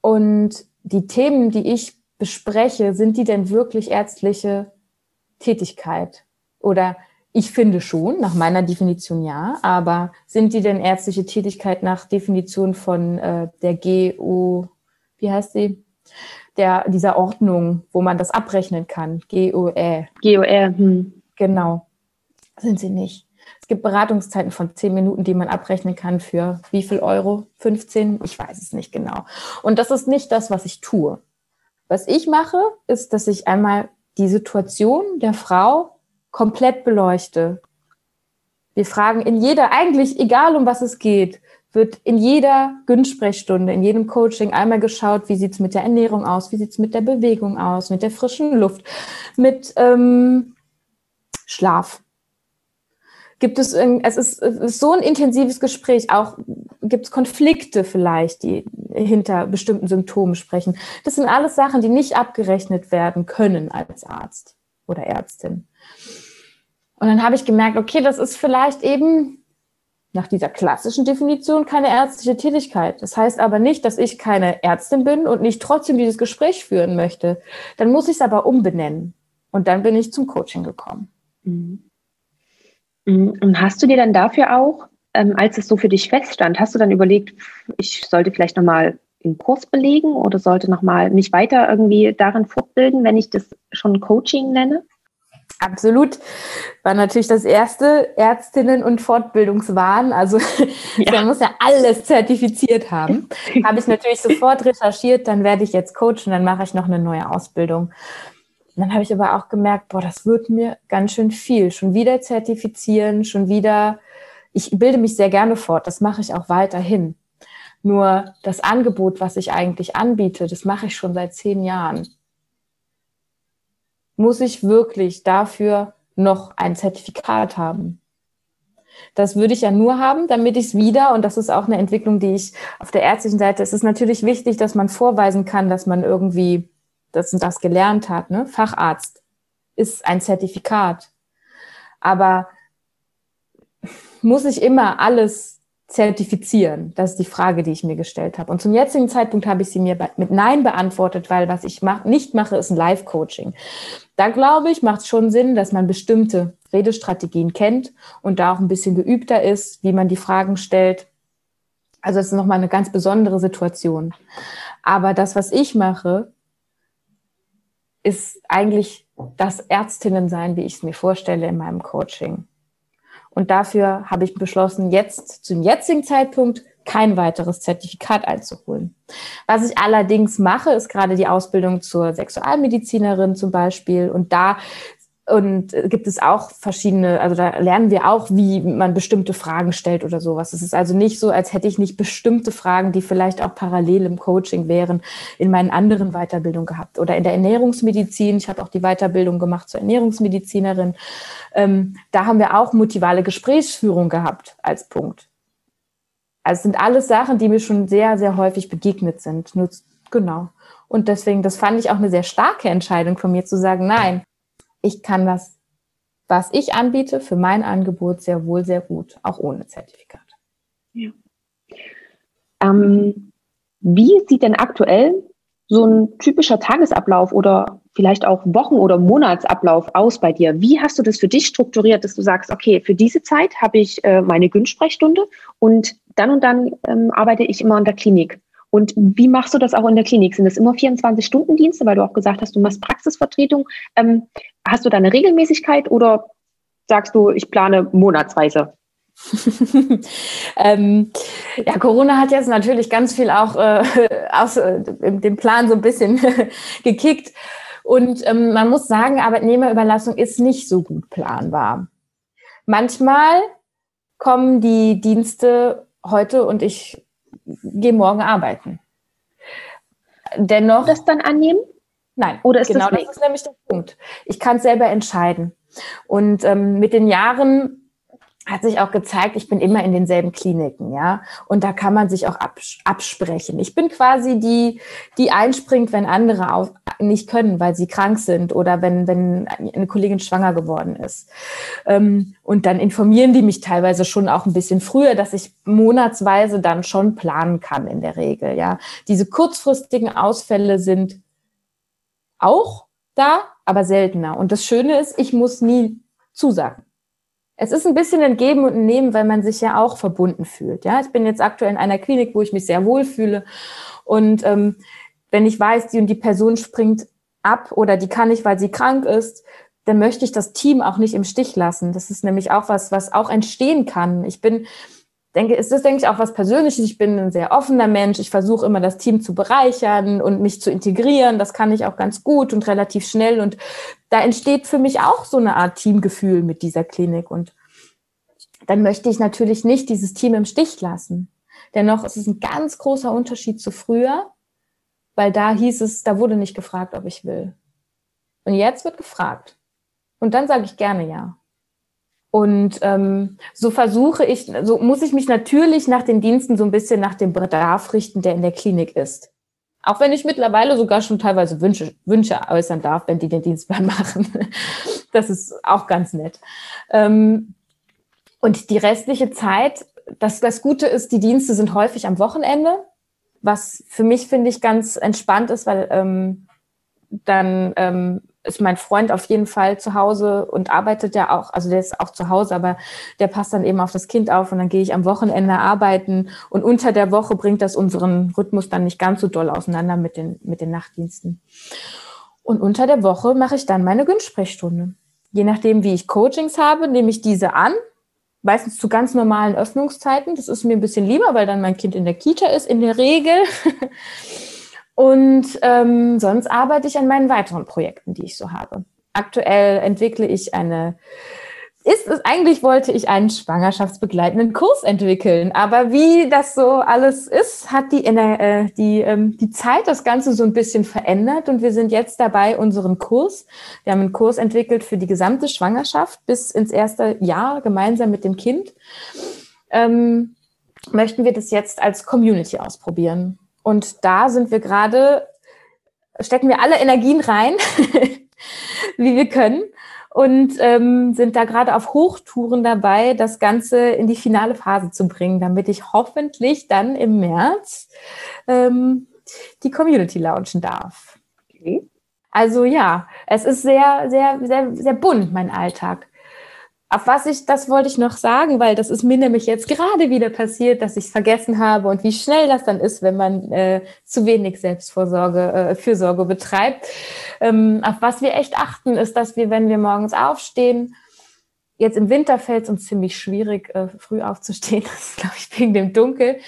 Und die Themen, die ich bespreche, sind die denn wirklich ärztliche Tätigkeit? Oder ich finde schon, nach meiner Definition ja, aber sind die denn ärztliche Tätigkeit nach Definition von äh, der GO, wie heißt sie? Der, dieser Ordnung, wo man das abrechnen kann, GOE. GOE, hm. Genau, sind sie nicht. Es gibt Beratungszeiten von zehn Minuten, die man abrechnen kann für wie viel Euro? 15? Ich weiß es nicht genau. Und das ist nicht das, was ich tue. Was ich mache, ist, dass ich einmal die Situation der Frau komplett beleuchte. Wir fragen in jeder, eigentlich egal um was es geht, wird in jeder Günstsprechstunde, in jedem Coaching einmal geschaut, wie sieht's mit der Ernährung aus, wie sieht's mit der Bewegung aus, mit der frischen Luft, mit ähm, Schlaf. Gibt es, es ist, es ist so ein intensives Gespräch, auch gibt es Konflikte vielleicht, die hinter bestimmten Symptomen sprechen. Das sind alles Sachen, die nicht abgerechnet werden können als Arzt oder Ärztin. Und dann habe ich gemerkt, okay, das ist vielleicht eben nach dieser klassischen Definition keine ärztliche Tätigkeit. Das heißt aber nicht, dass ich keine Ärztin bin und nicht trotzdem dieses Gespräch führen möchte. Dann muss ich es aber umbenennen. Und dann bin ich zum Coaching gekommen. Mhm. Mhm. Und hast du dir dann dafür auch, ähm, als es so für dich feststand, hast du dann überlegt, ich sollte vielleicht nochmal einen Kurs belegen oder sollte nochmal mich weiter irgendwie darin fortbilden, wenn ich das schon Coaching nenne? Absolut. War natürlich das erste Ärztinnen- und Fortbildungswahn. Also ja. man muss ja alles zertifiziert haben. Habe ich natürlich sofort recherchiert, dann werde ich jetzt coachen, dann mache ich noch eine neue Ausbildung. Und dann habe ich aber auch gemerkt, boah, das wird mir ganz schön viel. Schon wieder zertifizieren, schon wieder. Ich bilde mich sehr gerne fort, das mache ich auch weiterhin. Nur das Angebot, was ich eigentlich anbiete, das mache ich schon seit zehn Jahren muss ich wirklich dafür noch ein Zertifikat haben? Das würde ich ja nur haben, damit ich es wieder, und das ist auch eine Entwicklung, die ich auf der ärztlichen Seite, es ist natürlich wichtig, dass man vorweisen kann, dass man irgendwie das und das gelernt hat. Ne? Facharzt ist ein Zertifikat. Aber muss ich immer alles zertifizieren? Das ist die Frage, die ich mir gestellt habe. Und zum jetzigen Zeitpunkt habe ich sie mir mit Nein beantwortet, weil was ich mach, nicht mache, ist ein Live-Coaching. Da glaube ich, macht es schon Sinn, dass man bestimmte Redestrategien kennt und da auch ein bisschen geübter ist, wie man die Fragen stellt. Also es ist nochmal eine ganz besondere Situation. Aber das, was ich mache, ist eigentlich das Ärztinnen sein, wie ich es mir vorstelle in meinem Coaching. Und dafür habe ich beschlossen, jetzt zum jetzigen Zeitpunkt kein weiteres Zertifikat einzuholen. Was ich allerdings mache, ist gerade die Ausbildung zur Sexualmedizinerin zum Beispiel. Und da und äh, gibt es auch verschiedene, also da lernen wir auch, wie man bestimmte Fragen stellt oder sowas. Es ist also nicht so, als hätte ich nicht bestimmte Fragen, die vielleicht auch parallel im Coaching wären, in meinen anderen Weiterbildungen gehabt. Oder in der Ernährungsmedizin, ich habe auch die Weiterbildung gemacht zur Ernährungsmedizinerin. Ähm, da haben wir auch motivale Gesprächsführung gehabt als Punkt. Also es sind alles Sachen, die mir schon sehr, sehr häufig begegnet sind. Nur, genau. Und deswegen, das fand ich auch eine sehr starke Entscheidung von mir zu sagen, nein, ich kann das, was ich anbiete, für mein Angebot sehr wohl sehr gut, auch ohne Zertifikat. Ja. Ähm, wie sieht denn aktuell so ein typischer Tagesablauf oder vielleicht auch Wochen- oder Monatsablauf aus bei dir? Wie hast du das für dich strukturiert, dass du sagst, okay, für diese Zeit habe ich äh, meine Günstsprechstunde und dann und dann ähm, arbeite ich immer in der Klinik? Und wie machst du das auch in der Klinik? Sind das immer 24-Stunden-Dienste, weil du auch gesagt hast, du machst Praxisvertretung? Ähm, hast du da eine Regelmäßigkeit oder sagst du, ich plane monatsweise? ähm, ja, Corona hat jetzt natürlich ganz viel auch äh, aus äh, dem Plan so ein bisschen gekickt. Und ähm, man muss sagen, Arbeitnehmerüberlassung ist nicht so gut planbar. Manchmal kommen die Dienste heute und ich gehe morgen arbeiten. Dennoch. Das dann annehmen? Nein. Oder ist genau das, das ist nämlich der Punkt. Ich kann es selber entscheiden. Und ähm, mit den Jahren hat sich auch gezeigt, ich bin immer in denselben Kliniken, ja. Und da kann man sich auch absprechen. Ich bin quasi die, die einspringt, wenn andere auch nicht können, weil sie krank sind oder wenn, wenn eine Kollegin schwanger geworden ist. Ähm, und dann informieren die mich teilweise schon auch ein bisschen früher, dass ich monatsweise dann schon planen kann in der Regel, ja. Diese kurzfristigen Ausfälle sind auch da, aber seltener. Und das Schöne ist, ich muss nie zusagen es ist ein bisschen ein Geben und ein Nehmen, weil man sich ja auch verbunden fühlt. Ja, ich bin jetzt aktuell in einer Klinik, wo ich mich sehr wohl fühle. Und ähm, wenn ich weiß, die und die Person springt ab oder die kann nicht, weil sie krank ist, dann möchte ich das Team auch nicht im Stich lassen. Das ist nämlich auch was, was auch entstehen kann. Ich bin, denke, es ist, denke ich, auch was Persönliches. Ich bin ein sehr offener Mensch. Ich versuche immer, das Team zu bereichern und mich zu integrieren. Das kann ich auch ganz gut und relativ schnell. Und da entsteht für mich auch so eine Art Teamgefühl mit dieser Klinik. Und dann möchte ich natürlich nicht dieses Team im Stich lassen. Dennoch ist es ein ganz großer Unterschied zu früher, weil da hieß es, da wurde nicht gefragt, ob ich will. Und jetzt wird gefragt. Und dann sage ich gerne ja. Und ähm, so versuche ich, so muss ich mich natürlich nach den Diensten so ein bisschen nach dem Bedarf richten, der in der Klinik ist. Auch wenn ich mittlerweile sogar schon teilweise Wünsche, Wünsche äußern darf, wenn die den Dienst mal machen. Das ist auch ganz nett. Ähm, und die restliche Zeit, das, das Gute ist, die Dienste sind häufig am Wochenende, was für mich, finde ich, ganz entspannt ist, weil ähm, dann ähm, ist mein Freund auf jeden Fall zu Hause und arbeitet ja auch, also der ist auch zu Hause, aber der passt dann eben auf das Kind auf und dann gehe ich am Wochenende arbeiten und unter der Woche bringt das unseren Rhythmus dann nicht ganz so doll auseinander mit den, mit den Nachtdiensten. Und unter der Woche mache ich dann meine Günstsprechstunde. Je nachdem, wie ich Coachings habe, nehme ich diese an, meistens zu ganz normalen Öffnungszeiten. Das ist mir ein bisschen lieber, weil dann mein Kind in der Kita ist, in der Regel. Und ähm, sonst arbeite ich an meinen weiteren Projekten, die ich so habe. Aktuell entwickle ich eine, ist es, eigentlich wollte ich einen schwangerschaftsbegleitenden Kurs entwickeln, aber wie das so alles ist, hat die, äh, die, ähm, die Zeit das Ganze so ein bisschen verändert und wir sind jetzt dabei, unseren Kurs, wir haben einen Kurs entwickelt für die gesamte Schwangerschaft bis ins erste Jahr gemeinsam mit dem Kind. Ähm, möchten wir das jetzt als Community ausprobieren. Und da sind wir gerade, stecken wir alle Energien rein, wie wir können. Und ähm, sind da gerade auf Hochtouren dabei, das Ganze in die finale Phase zu bringen, damit ich hoffentlich dann im März ähm, die Community launchen darf. Okay. Also ja, es ist sehr, sehr, sehr, sehr bunt, mein Alltag. Auf was ich, das wollte ich noch sagen, weil das ist mir nämlich jetzt gerade wieder passiert, dass ich es vergessen habe und wie schnell das dann ist, wenn man äh, zu wenig Selbstvorsorge, äh, Fürsorge betreibt. Ähm, auf was wir echt achten, ist, dass wir, wenn wir morgens aufstehen, jetzt im Winter fällt es uns ziemlich schwierig, äh, früh aufzustehen, das ist, glaube ich, wegen dem Dunkel.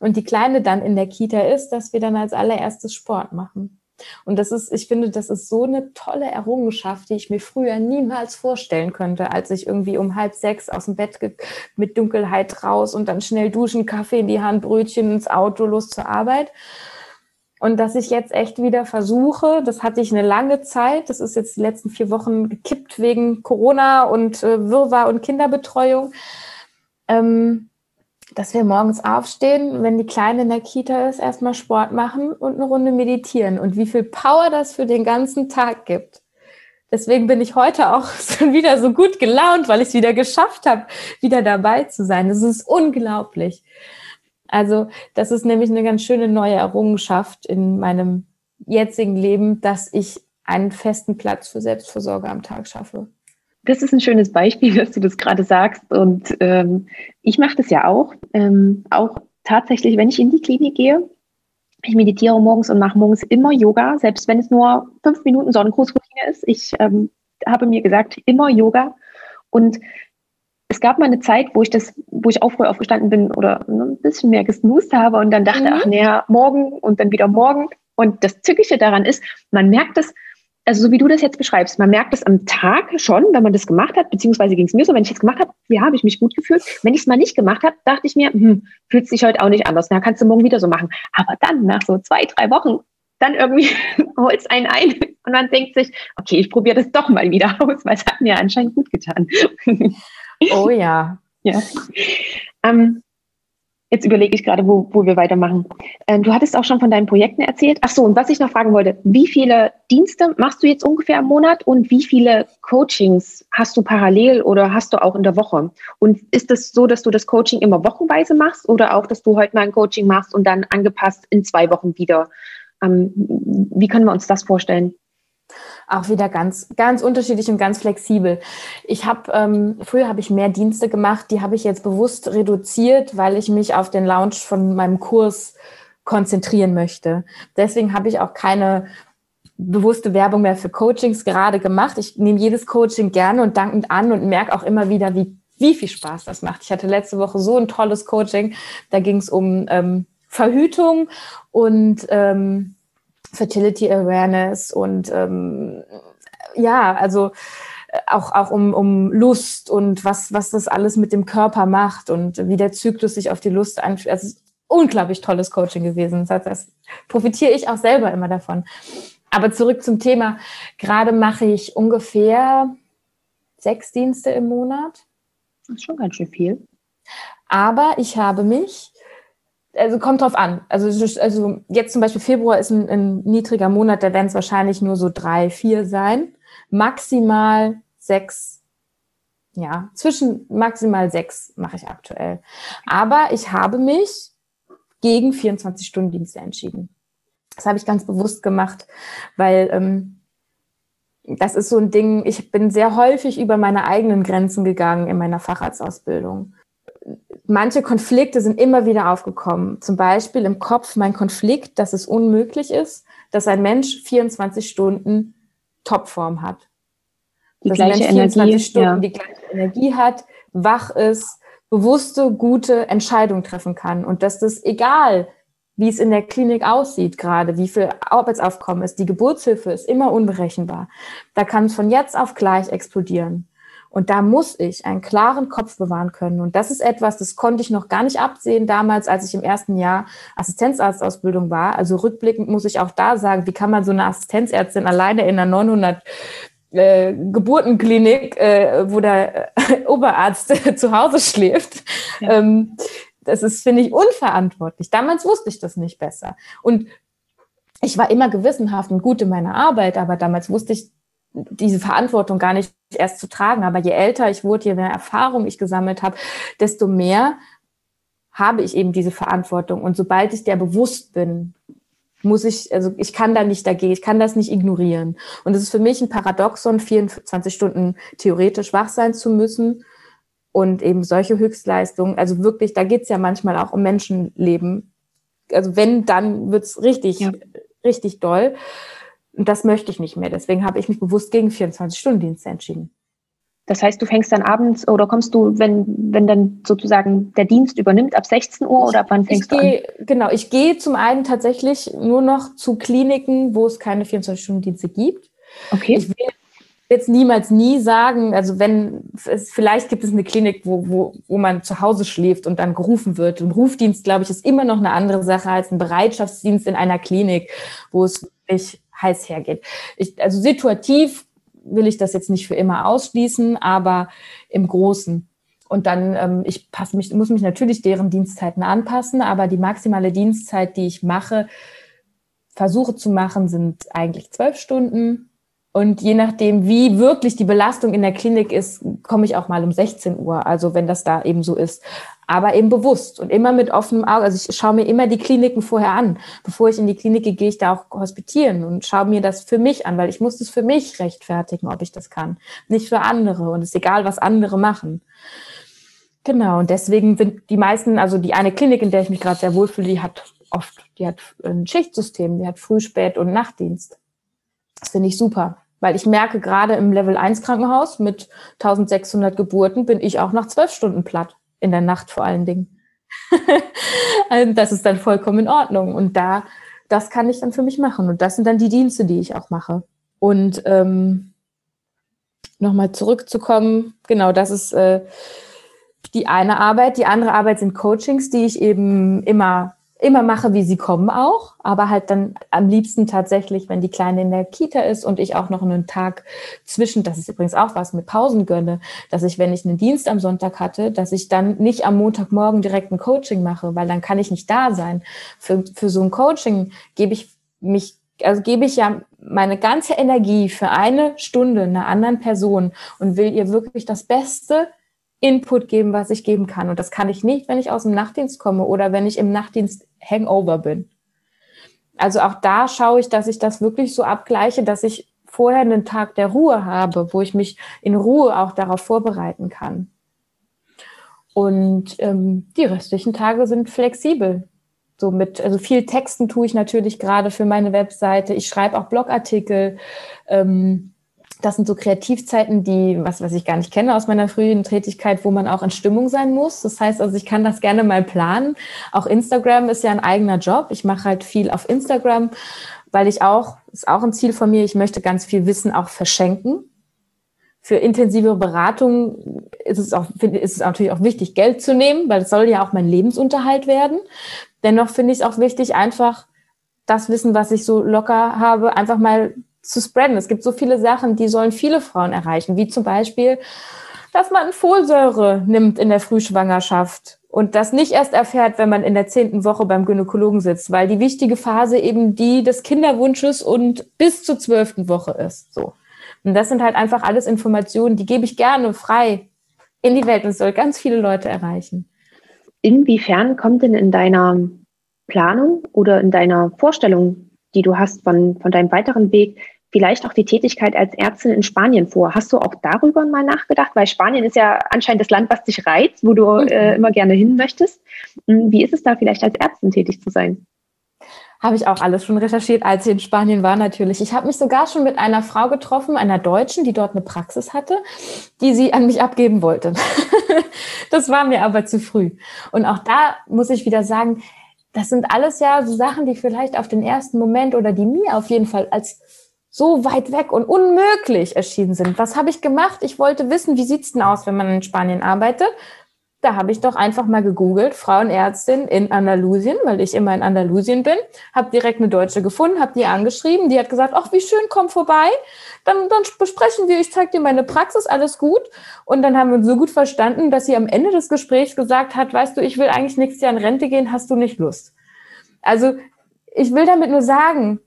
Und die Kleine dann in der Kita ist, dass wir dann als allererstes Sport machen. Und das ist, ich finde, das ist so eine tolle Errungenschaft, die ich mir früher niemals vorstellen könnte, als ich irgendwie um halb sechs aus dem Bett mit Dunkelheit raus und dann schnell duschen, Kaffee in die Hand, Brötchen ins Auto, los zur Arbeit. Und dass ich jetzt echt wieder versuche, das hatte ich eine lange Zeit, das ist jetzt die letzten vier Wochen gekippt wegen Corona und äh, Wirrwarr und Kinderbetreuung, ähm, dass wir morgens aufstehen, wenn die Kleine in der Kita ist, erstmal Sport machen und eine Runde meditieren und wie viel Power das für den ganzen Tag gibt. Deswegen bin ich heute auch schon wieder so gut gelaunt, weil ich es wieder geschafft habe, wieder dabei zu sein. Das ist unglaublich. Also das ist nämlich eine ganz schöne neue Errungenschaft in meinem jetzigen Leben, dass ich einen festen Platz für Selbstversorge am Tag schaffe. Das ist ein schönes Beispiel, dass du das gerade sagst. Und ähm, ich mache das ja auch. Ähm, auch tatsächlich, wenn ich in die Klinik gehe, ich meditiere morgens und mache morgens immer Yoga, selbst wenn es nur fünf Minuten Sonnengrußroutine ist. Ich ähm, habe mir gesagt, immer Yoga. Und es gab mal eine Zeit, wo ich das, wo ich auch früh aufgestanden bin oder ein bisschen mehr gesnoost habe und dann dachte, mhm. ach naja, morgen und dann wieder morgen. Und das Zückische daran ist, man merkt es, also so wie du das jetzt beschreibst, man merkt es am Tag schon, wenn man das gemacht hat, beziehungsweise ging es mir so, wenn ich es gemacht habe, wie habe ich mich gut gefühlt. Wenn ich es mal nicht gemacht habe, dachte ich mir, hm, fühlt sich heute auch nicht anders. Na, kannst du morgen wieder so machen. Aber dann, nach so zwei, drei Wochen, dann irgendwie holt es einen ein und man denkt sich, okay, ich probiere das doch mal wieder aus, weil es hat mir anscheinend gut getan. Oh ja. ja. Ähm, Jetzt überlege ich gerade, wo, wo wir weitermachen. Ähm, du hattest auch schon von deinen Projekten erzählt. Ach so, und was ich noch fragen wollte, wie viele Dienste machst du jetzt ungefähr im Monat und wie viele Coachings hast du parallel oder hast du auch in der Woche? Und ist es das so, dass du das Coaching immer wochenweise machst oder auch, dass du heute mal ein Coaching machst und dann angepasst in zwei Wochen wieder? Ähm, wie können wir uns das vorstellen? Auch wieder ganz, ganz unterschiedlich und ganz flexibel. Ich habe ähm, früher habe ich mehr Dienste gemacht, die habe ich jetzt bewusst reduziert, weil ich mich auf den Launch von meinem Kurs konzentrieren möchte. Deswegen habe ich auch keine bewusste Werbung mehr für Coachings gerade gemacht. Ich nehme jedes Coaching gerne und dankend an und merke auch immer wieder, wie, wie viel Spaß das macht. Ich hatte letzte Woche so ein tolles Coaching. Da ging es um ähm, Verhütung und ähm, Fertility Awareness und ähm, ja, also äh, auch, auch um, um Lust und was, was das alles mit dem Körper macht und wie der Zyklus sich auf die Lust einführt. Also unglaublich tolles Coaching gewesen. Das, das profitiere ich auch selber immer davon. Aber zurück zum Thema. Gerade mache ich ungefähr sechs Dienste im Monat. Das ist schon ganz schön viel. Aber ich habe mich also kommt drauf an. Also, also jetzt zum Beispiel Februar ist ein, ein niedriger Monat, da werden es wahrscheinlich nur so drei, vier sein. Maximal sechs, ja, zwischen maximal sechs mache ich aktuell. Aber ich habe mich gegen 24-Stunden-Dienste entschieden. Das habe ich ganz bewusst gemacht, weil ähm, das ist so ein Ding, ich bin sehr häufig über meine eigenen Grenzen gegangen in meiner Facharztausbildung manche Konflikte sind immer wieder aufgekommen. Zum Beispiel im Kopf mein Konflikt, dass es unmöglich ist, dass ein Mensch 24 Stunden Topform hat. Die dass gleiche ein Mensch 24 Energie, Stunden ja. die gleiche Energie hat, wach ist, bewusste, gute Entscheidungen treffen kann. Und dass das egal, wie es in der Klinik aussieht gerade, wie viel Arbeitsaufkommen ist, die Geburtshilfe ist immer unberechenbar. Da kann es von jetzt auf gleich explodieren. Und da muss ich einen klaren Kopf bewahren können. Und das ist etwas, das konnte ich noch gar nicht absehen damals, als ich im ersten Jahr Assistenzarztausbildung war. Also rückblickend muss ich auch da sagen, wie kann man so eine Assistenzärztin alleine in einer 900 äh, Geburtenklinik, äh, wo der äh, Oberarzt zu Hause schläft. Ja. Ähm, das ist, finde ich, unverantwortlich. Damals wusste ich das nicht besser. Und ich war immer gewissenhaft und gut in meiner Arbeit, aber damals wusste ich diese Verantwortung gar nicht erst zu tragen. Aber je älter ich wurde, je mehr Erfahrung ich gesammelt habe, desto mehr habe ich eben diese Verantwortung. Und sobald ich der bewusst bin, muss ich, also ich kann da nicht dagegen, ich kann das nicht ignorieren. Und es ist für mich ein Paradoxon, 24 Stunden theoretisch wach sein zu müssen und eben solche Höchstleistungen. Also wirklich, da geht's ja manchmal auch um Menschenleben. Also wenn, dann wird's richtig, ja. richtig doll. Und das möchte ich nicht mehr. Deswegen habe ich mich bewusst gegen 24-Stunden-Dienste entschieden. Das heißt, du fängst dann abends oder kommst du, wenn, wenn dann sozusagen der Dienst übernimmt, ab 16 Uhr oder ab wann fängst ich du geh, an? Genau, ich gehe zum einen tatsächlich nur noch zu Kliniken, wo es keine 24-Stunden-Dienste gibt. Okay. Ich will jetzt niemals nie sagen, also wenn es, vielleicht gibt es eine Klinik, wo, wo, wo man zu Hause schläft und dann gerufen wird. Und Rufdienst, glaube ich, ist immer noch eine andere Sache als ein Bereitschaftsdienst in einer Klinik, wo es wirklich heiß hergeht. Ich, also situativ will ich das jetzt nicht für immer ausschließen, aber im Großen. Und dann, ähm, ich passe mich, muss mich natürlich deren Dienstzeiten anpassen, aber die maximale Dienstzeit, die ich mache, versuche zu machen, sind eigentlich zwölf Stunden und je nachdem, wie wirklich die Belastung in der Klinik ist, komme ich auch mal um 16 Uhr, also wenn das da eben so ist. Aber eben bewusst und immer mit offenem Auge. Also ich schaue mir immer die Kliniken vorher an. Bevor ich in die Klinik gehe, gehe ich da auch hospitieren und schaue mir das für mich an, weil ich muss das für mich rechtfertigen, ob ich das kann. Nicht für andere. Und es ist egal, was andere machen. Genau, und deswegen sind die meisten, also die eine Klinik, in der ich mich gerade sehr wohlfühle, die hat oft, die hat ein Schichtsystem, die hat Früh-, Spät- und Nachtdienst. Das finde ich super. Weil ich merke, gerade im Level 1 Krankenhaus mit 1600 Geburten bin ich auch nach zwölf Stunden platt. In der Nacht vor allen Dingen. Also das ist dann vollkommen in Ordnung. Und da, das kann ich dann für mich machen. Und das sind dann die Dienste, die ich auch mache. Und ähm, nochmal zurückzukommen, genau, das ist äh, die eine Arbeit. Die andere Arbeit sind Coachings, die ich eben immer immer mache, wie sie kommen auch, aber halt dann am liebsten tatsächlich, wenn die Kleine in der Kita ist und ich auch noch einen Tag zwischen, das ist übrigens auch was mit Pausen gönne, dass ich, wenn ich einen Dienst am Sonntag hatte, dass ich dann nicht am Montagmorgen direkt ein Coaching mache, weil dann kann ich nicht da sein. Für, für so ein Coaching gebe ich mich also gebe ich ja meine ganze Energie für eine Stunde einer anderen Person und will ihr wirklich das Beste Input geben, was ich geben kann. Und das kann ich nicht, wenn ich aus dem Nachtdienst komme oder wenn ich im Nachtdienst Hangover bin. Also auch da schaue ich, dass ich das wirklich so abgleiche, dass ich vorher einen Tag der Ruhe habe, wo ich mich in Ruhe auch darauf vorbereiten kann. Und ähm, die restlichen Tage sind flexibel. So mit, also viel Texten tue ich natürlich gerade für meine Webseite. Ich schreibe auch Blogartikel. Ähm, das sind so Kreativzeiten, die, was, was ich gar nicht kenne aus meiner frühen Tätigkeit, wo man auch in Stimmung sein muss. Das heißt also, ich kann das gerne mal planen. Auch Instagram ist ja ein eigener Job. Ich mache halt viel auf Instagram, weil ich auch, ist auch ein Ziel von mir, ich möchte ganz viel Wissen auch verschenken. Für intensive Beratung ist es auch, ist es natürlich auch wichtig, Geld zu nehmen, weil es soll ja auch mein Lebensunterhalt werden. Dennoch finde ich es auch wichtig, einfach das Wissen, was ich so locker habe, einfach mal zu spreaden. Es gibt so viele Sachen, die sollen viele Frauen erreichen, wie zum Beispiel, dass man Folsäure nimmt in der Frühschwangerschaft und das nicht erst erfährt, wenn man in der zehnten Woche beim Gynäkologen sitzt, weil die wichtige Phase eben die des Kinderwunsches und bis zur zwölften Woche ist. So. Und das sind halt einfach alles Informationen, die gebe ich gerne frei in die Welt und es soll ganz viele Leute erreichen. Inwiefern kommt denn in deiner Planung oder in deiner Vorstellung die du hast von, von deinem weiteren Weg, vielleicht auch die Tätigkeit als Ärztin in Spanien vor. Hast du auch darüber mal nachgedacht? Weil Spanien ist ja anscheinend das Land, was dich reizt, wo du mhm. äh, immer gerne hin möchtest. Hm, wie ist es da vielleicht als Ärztin tätig zu sein? Habe ich auch alles schon recherchiert, als ich in Spanien war natürlich. Ich habe mich sogar schon mit einer Frau getroffen, einer Deutschen, die dort eine Praxis hatte, die sie an mich abgeben wollte. das war mir aber zu früh. Und auch da muss ich wieder sagen, das sind alles ja so Sachen, die vielleicht auf den ersten Moment oder die mir auf jeden Fall als so weit weg und unmöglich erschienen sind. Was habe ich gemacht? Ich wollte wissen, wie sieht's denn aus, wenn man in Spanien arbeitet? Da habe ich doch einfach mal gegoogelt, Frauenärztin in Andalusien, weil ich immer in Andalusien bin, habe direkt eine Deutsche gefunden, habe die angeschrieben, die hat gesagt, ach, wie schön, komm vorbei, dann, dann besprechen wir, ich zeige dir meine Praxis, alles gut. Und dann haben wir uns so gut verstanden, dass sie am Ende des Gesprächs gesagt hat, weißt du, ich will eigentlich nächstes Jahr in Rente gehen, hast du nicht Lust? Also ich will damit nur sagen,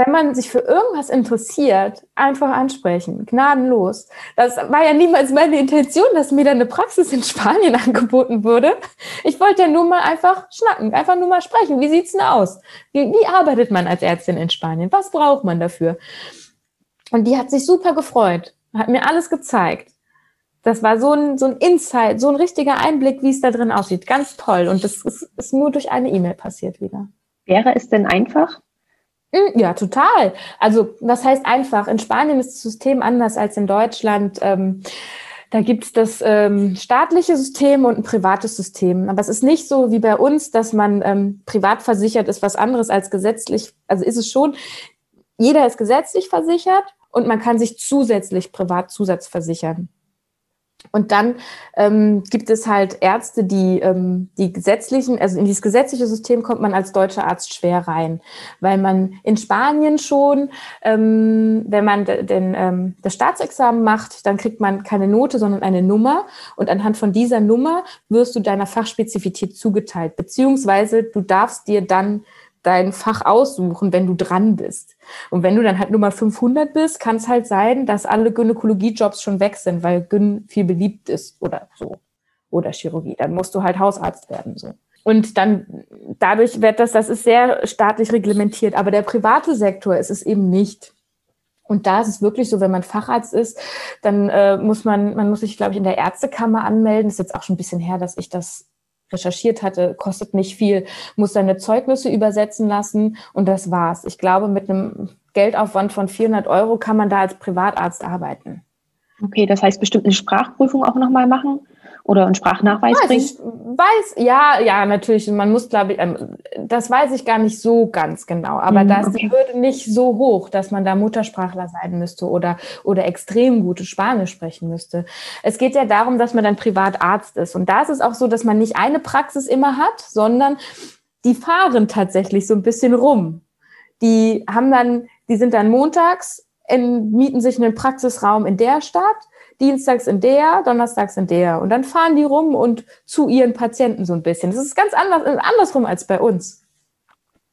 wenn man sich für irgendwas interessiert, einfach ansprechen, gnadenlos. Das war ja niemals meine Intention, dass mir da eine Praxis in Spanien angeboten wurde. Ich wollte ja nur mal einfach schnacken, einfach nur mal sprechen. Wie sieht's denn aus? Wie, wie arbeitet man als Ärztin in Spanien? Was braucht man dafür? Und die hat sich super gefreut, hat mir alles gezeigt. Das war so ein, so ein Insight, so ein richtiger Einblick, wie es da drin aussieht. Ganz toll. Und das ist, ist nur durch eine E-Mail passiert wieder. Wäre es denn einfach, ja, total. Also was heißt einfach? In Spanien ist das System anders als in Deutschland. Ähm, da gibt es das ähm, staatliche System und ein privates System. Aber es ist nicht so wie bei uns, dass man ähm, privat versichert ist, was anderes als gesetzlich. Also ist es schon, jeder ist gesetzlich versichert und man kann sich zusätzlich privat zusatzversichern. Und dann ähm, gibt es halt Ärzte, die ähm, die gesetzlichen, also in dieses gesetzliche System kommt man als deutscher Arzt schwer rein, weil man in Spanien schon, ähm, wenn man den, ähm, das Staatsexamen macht, dann kriegt man keine Note, sondern eine Nummer. Und anhand von dieser Nummer wirst du deiner Fachspezifität zugeteilt, beziehungsweise du darfst dir dann dein Fach aussuchen, wenn du dran bist. Und wenn du dann halt Nummer 500 bist, kann es halt sein, dass alle Gynäkologie-Jobs schon weg sind, weil Gyn viel beliebt ist oder so. Oder Chirurgie. Dann musst du halt Hausarzt werden, so. Und dann, dadurch wird das, das ist sehr staatlich reglementiert. Aber der private Sektor ist es eben nicht. Und da ist es wirklich so, wenn man Facharzt ist, dann äh, muss man, man muss sich, glaube ich, in der Ärztekammer anmelden. Das ist jetzt auch schon ein bisschen her, dass ich das recherchiert hatte, kostet nicht viel, muss seine Zeugnisse übersetzen lassen und das war's. Ich glaube, mit einem Geldaufwand von 400 Euro kann man da als Privatarzt arbeiten. Okay, das heißt bestimmt eine Sprachprüfung auch nochmal machen? Oder einen Sprachnachweis weiß bringen? Ich weiß, ja, ja, natürlich. Man muss, glaube ich, ähm, das weiß ich gar nicht so ganz genau. Aber mhm, da ist okay. die Hürde nicht so hoch, dass man da Muttersprachler sein müsste oder, oder extrem gute Spanisch sprechen müsste. Es geht ja darum, dass man dann Privatarzt ist. Und da ist es auch so, dass man nicht eine Praxis immer hat, sondern die fahren tatsächlich so ein bisschen rum. Die haben dann, die sind dann montags, in, mieten sich einen Praxisraum in der Stadt dienstags in der, donnerstags in der. Und dann fahren die rum und zu ihren Patienten so ein bisschen. Das ist ganz anders, andersrum als bei uns.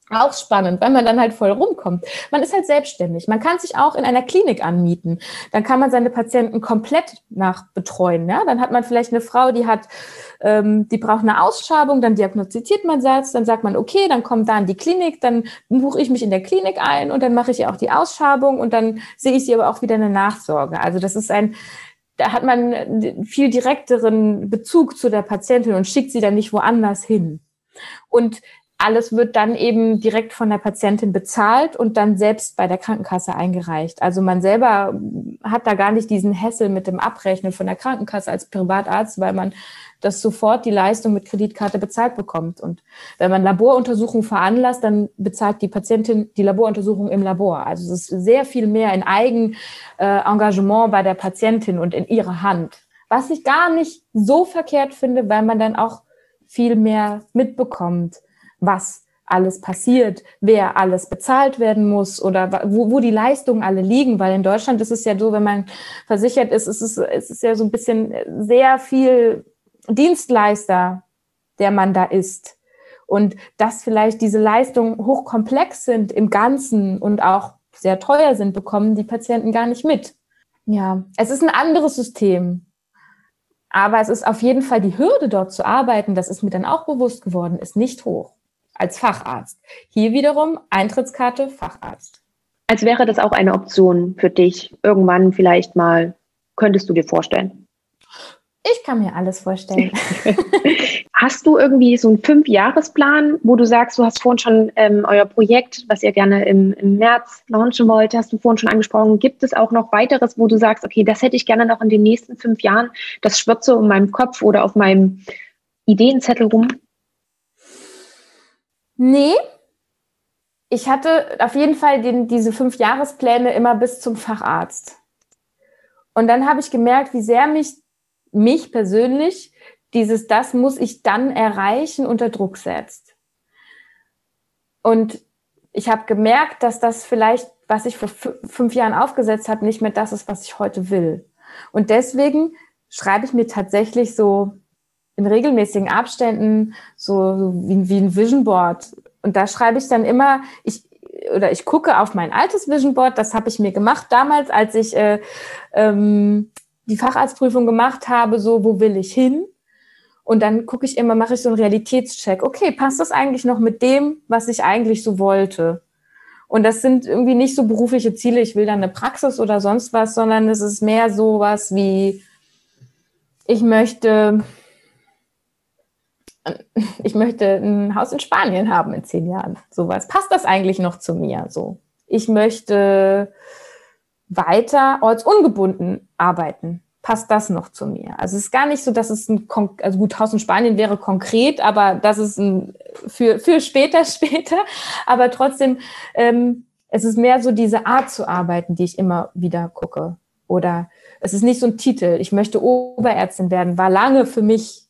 Auch spannend, weil man dann halt voll rumkommt. Man ist halt selbstständig. Man kann sich auch in einer Klinik anmieten. Dann kann man seine Patienten komplett nachbetreuen. Ja? Dann hat man vielleicht eine Frau, die hat, ähm, die braucht eine Ausschabung, dann diagnostiziert man das, dann sagt man, okay, dann kommt da in die Klinik, dann buche ich mich in der Klinik ein und dann mache ich ihr auch die Ausschabung und dann sehe ich sie aber auch wieder eine Nachsorge. Also das ist ein da hat man viel direkteren Bezug zu der Patientin und schickt sie dann nicht woanders hin. Und alles wird dann eben direkt von der Patientin bezahlt und dann selbst bei der Krankenkasse eingereicht. Also man selber hat da gar nicht diesen Hessel mit dem Abrechnen von der Krankenkasse als Privatarzt, weil man das sofort die Leistung mit Kreditkarte bezahlt bekommt. Und wenn man Laboruntersuchungen veranlasst, dann bezahlt die Patientin die Laboruntersuchung im Labor. Also es ist sehr viel mehr in Eigenengagement bei der Patientin und in ihrer Hand. Was ich gar nicht so verkehrt finde, weil man dann auch viel mehr mitbekommt, was alles passiert, wer alles bezahlt werden muss oder wo, wo die Leistungen alle liegen, weil in Deutschland ist es ja so, wenn man versichert ist, ist es, ist es ja so ein bisschen sehr viel Dienstleister, der man da ist. Und dass vielleicht diese Leistungen hochkomplex sind im Ganzen und auch sehr teuer sind, bekommen die Patienten gar nicht mit. Ja, es ist ein anderes System. Aber es ist auf jeden Fall die Hürde, dort zu arbeiten, das ist mir dann auch bewusst geworden, ist nicht hoch als Facharzt. Hier wiederum Eintrittskarte Facharzt. Als wäre das auch eine Option für dich, irgendwann vielleicht mal, könntest du dir vorstellen? Ich kann mir alles vorstellen. hast du irgendwie so einen Fünf-Jahres-Plan, wo du sagst, du hast vorhin schon ähm, euer Projekt, was ihr gerne im, im März launchen wollt, hast du vorhin schon angesprochen. Gibt es auch noch weiteres, wo du sagst, okay, das hätte ich gerne noch in den nächsten fünf Jahren, das schwirrt so in meinem Kopf oder auf meinem Ideenzettel rum? Nee. Ich hatte auf jeden Fall den, diese fünf Jahrespläne immer bis zum Facharzt. Und dann habe ich gemerkt, wie sehr mich mich persönlich dieses, das muss ich dann erreichen, unter Druck setzt. Und ich habe gemerkt, dass das vielleicht, was ich vor fünf Jahren aufgesetzt habe, nicht mehr das ist, was ich heute will. Und deswegen schreibe ich mir tatsächlich so in regelmäßigen Abständen so, wie, wie ein Vision Board. Und da schreibe ich dann immer, ich, oder ich gucke auf mein altes Vision Board, das habe ich mir gemacht damals, als ich äh, ähm, die Facharztprüfung gemacht habe, so, wo will ich hin? Und dann gucke ich immer, mache ich so einen Realitätscheck. Okay, passt das eigentlich noch mit dem, was ich eigentlich so wollte? Und das sind irgendwie nicht so berufliche Ziele, ich will dann eine Praxis oder sonst was, sondern es ist mehr so was wie, ich möchte ich möchte ein Haus in Spanien haben in zehn Jahren. Sowas. Passt das eigentlich noch zu mir? So. Ich möchte weiter ortsungebunden arbeiten. Passt das noch zu mir? Also es ist gar nicht so, dass es ein, Kon also gut, Haus in Spanien wäre konkret, aber das ist ein, für, für später, später. Aber trotzdem, ähm, es ist mehr so diese Art zu arbeiten, die ich immer wieder gucke. Oder es ist nicht so ein Titel. Ich möchte Oberärztin werden, war lange für mich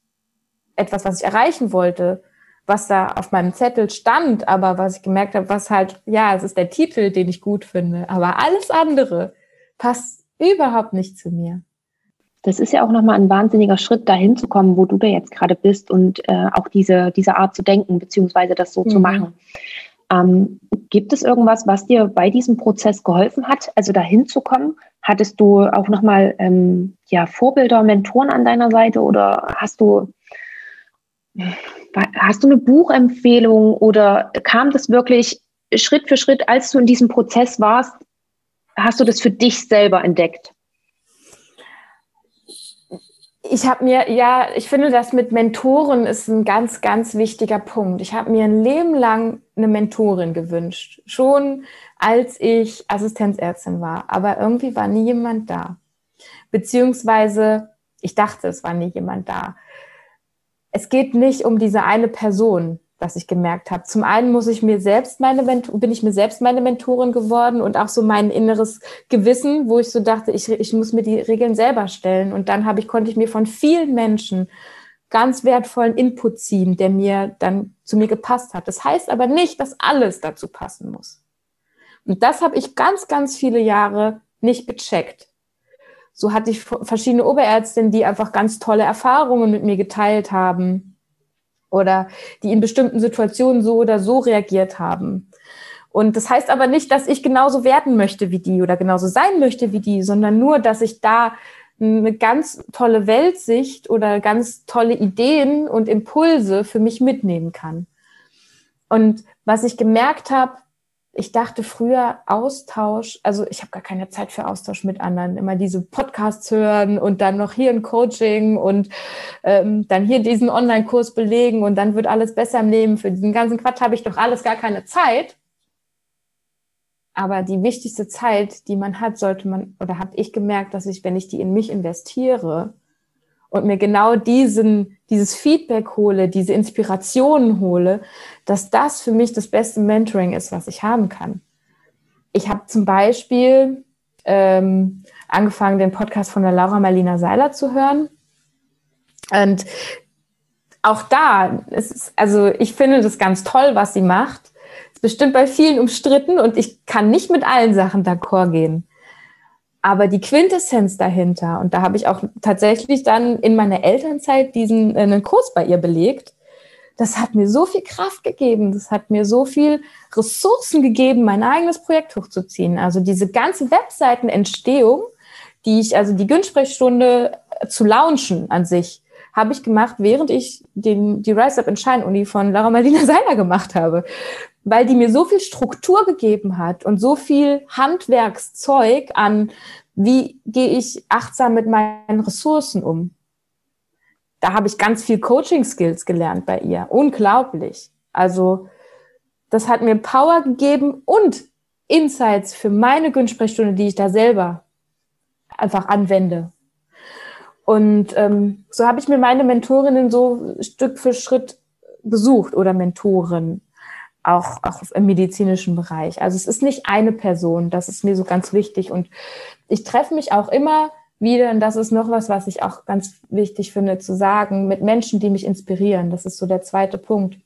etwas, was ich erreichen wollte, was da auf meinem Zettel stand, aber was ich gemerkt habe, was halt, ja, es ist der Titel, den ich gut finde, aber alles andere passt überhaupt nicht zu mir. Das ist ja auch nochmal ein wahnsinniger Schritt, dahin zu kommen, wo du da jetzt gerade bist und äh, auch diese, diese Art zu denken, beziehungsweise das so mhm. zu machen. Ähm, gibt es irgendwas, was dir bei diesem Prozess geholfen hat, also dahin zu kommen? Hattest du auch nochmal ähm, ja, Vorbilder, Mentoren an deiner Seite oder hast du Hast du eine Buchempfehlung oder kam das wirklich Schritt für Schritt, als du in diesem Prozess warst, hast du das für dich selber entdeckt? Ich habe mir, ja, ich finde, das mit Mentoren ist ein ganz, ganz wichtiger Punkt. Ich habe mir ein Leben lang eine Mentorin gewünscht, schon als ich Assistenzärztin war, aber irgendwie war nie jemand da. Beziehungsweise ich dachte, es war nie jemand da es geht nicht um diese eine Person, was ich gemerkt habe. Zum einen muss ich mir selbst meine bin ich mir selbst meine Mentorin geworden und auch so mein inneres Gewissen, wo ich so dachte, ich, ich muss mir die Regeln selber stellen. Und dann habe ich, konnte ich mir von vielen Menschen ganz wertvollen Input ziehen, der mir dann zu mir gepasst hat. Das heißt aber nicht, dass alles dazu passen muss. Und das habe ich ganz, ganz viele Jahre nicht gecheckt so hatte ich verschiedene Oberärztinnen, die einfach ganz tolle Erfahrungen mit mir geteilt haben oder die in bestimmten Situationen so oder so reagiert haben. Und das heißt aber nicht, dass ich genauso werden möchte wie die oder genauso sein möchte wie die, sondern nur, dass ich da eine ganz tolle Weltsicht oder ganz tolle Ideen und Impulse für mich mitnehmen kann. Und was ich gemerkt habe, ich dachte früher Austausch, also ich habe gar keine Zeit für Austausch mit anderen. Immer diese Podcasts hören und dann noch hier ein Coaching und ähm, dann hier diesen Online-Kurs belegen und dann wird alles besser im Leben. Für diesen ganzen Quatsch habe ich doch alles gar keine Zeit. Aber die wichtigste Zeit, die man hat, sollte man, oder habe ich gemerkt, dass ich, wenn ich die in mich investiere, und mir genau diesen, dieses Feedback hole, diese Inspirationen hole, dass das für mich das beste Mentoring ist, was ich haben kann. Ich habe zum Beispiel ähm, angefangen, den Podcast von der Laura Marlina Seiler zu hören. Und auch da, ist, also ich finde das ganz toll, was sie macht. Ist bestimmt bei vielen umstritten und ich kann nicht mit allen Sachen d'accord gehen. Aber die Quintessenz dahinter, und da habe ich auch tatsächlich dann in meiner Elternzeit diesen äh, einen Kurs bei ihr belegt, das hat mir so viel Kraft gegeben, das hat mir so viel Ressourcen gegeben, mein eigenes Projekt hochzuziehen. Also diese ganze Webseitenentstehung, die ich, also die Günsprechstunde äh, zu launchen an sich, habe ich gemacht, während ich den, die Rise Up in Shine Uni von Laura Marlina Seiler gemacht habe weil die mir so viel Struktur gegeben hat und so viel Handwerkszeug an, wie gehe ich achtsam mit meinen Ressourcen um. Da habe ich ganz viel Coaching-Skills gelernt bei ihr. Unglaublich. Also das hat mir Power gegeben und Insights für meine Günsprechstunde, die ich da selber einfach anwende. Und ähm, so habe ich mir meine Mentorinnen so Stück für Schritt besucht oder Mentoren auch, auch im medizinischen Bereich. Also es ist nicht eine Person, das ist mir so ganz wichtig. Und ich treffe mich auch immer wieder, und das ist noch was, was ich auch ganz wichtig finde zu sagen, mit Menschen, die mich inspirieren. Das ist so der zweite Punkt.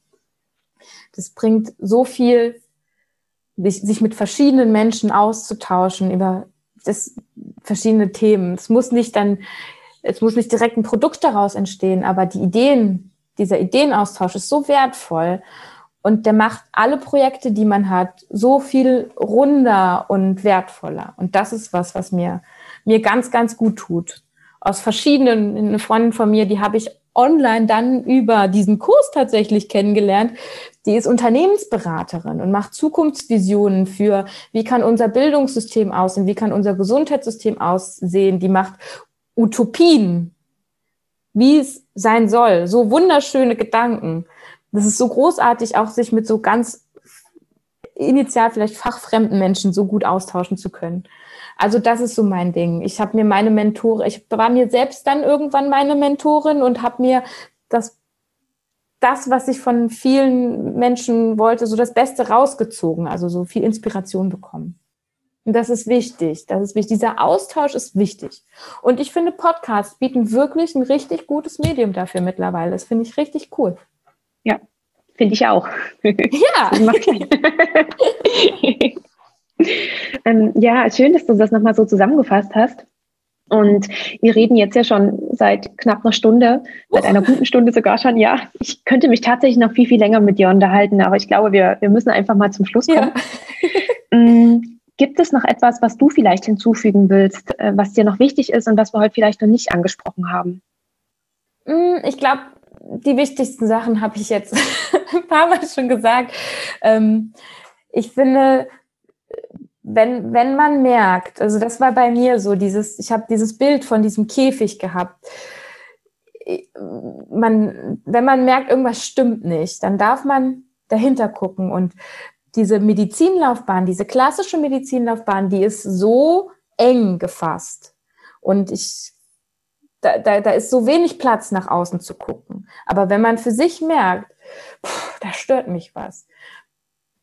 Das bringt so viel, sich mit verschiedenen Menschen auszutauschen über das, verschiedene Themen. Es muss nicht dann, es muss nicht direkt ein Produkt daraus entstehen, aber die Ideen, dieser Ideenaustausch ist so wertvoll. Und der macht alle Projekte, die man hat, so viel runder und wertvoller. Und das ist was, was mir, mir ganz, ganz gut tut. Aus verschiedenen, eine Freundin von mir, die habe ich online dann über diesen Kurs tatsächlich kennengelernt. Die ist Unternehmensberaterin und macht Zukunftsvisionen für, wie kann unser Bildungssystem aussehen, wie kann unser Gesundheitssystem aussehen. Die macht Utopien wie es sein soll. So wunderschöne Gedanken. Das ist so großartig, auch sich mit so ganz initial vielleicht fachfremden Menschen so gut austauschen zu können. Also das ist so mein Ding. Ich habe mir meine Mentorin, ich war mir selbst dann irgendwann meine Mentorin und habe mir das, das, was ich von vielen Menschen wollte, so das Beste rausgezogen, also so viel Inspiration bekommen. Und das ist wichtig. Das ist wichtig. Dieser Austausch ist wichtig. Und ich finde, Podcasts bieten wirklich ein richtig gutes Medium dafür mittlerweile. Das finde ich richtig cool. Ja, finde ich auch. Ja. ähm, ja, schön, dass du das nochmal so zusammengefasst hast. Und wir reden jetzt ja schon seit knapp einer Stunde, seit einer guten Stunde sogar schon. Ja, ich könnte mich tatsächlich noch viel, viel länger mit dir unterhalten, aber ich glaube, wir, wir müssen einfach mal zum Schluss kommen. Ja. Mm, gibt es noch etwas, was du vielleicht hinzufügen willst, äh, was dir noch wichtig ist und was wir heute vielleicht noch nicht angesprochen haben? Mm, ich glaube, die wichtigsten Sachen habe ich jetzt ein paar Mal schon gesagt. Ähm, ich finde, wenn, wenn man merkt, also das war bei mir so, dieses, ich habe dieses Bild von diesem Käfig gehabt. Man, wenn man merkt, irgendwas stimmt nicht, dann darf man dahinter gucken. Und diese Medizinlaufbahn, diese klassische Medizinlaufbahn, die ist so eng gefasst. Und ich, da, da, da ist so wenig Platz, nach außen zu gucken. Aber wenn man für sich merkt, pff, da stört mich was,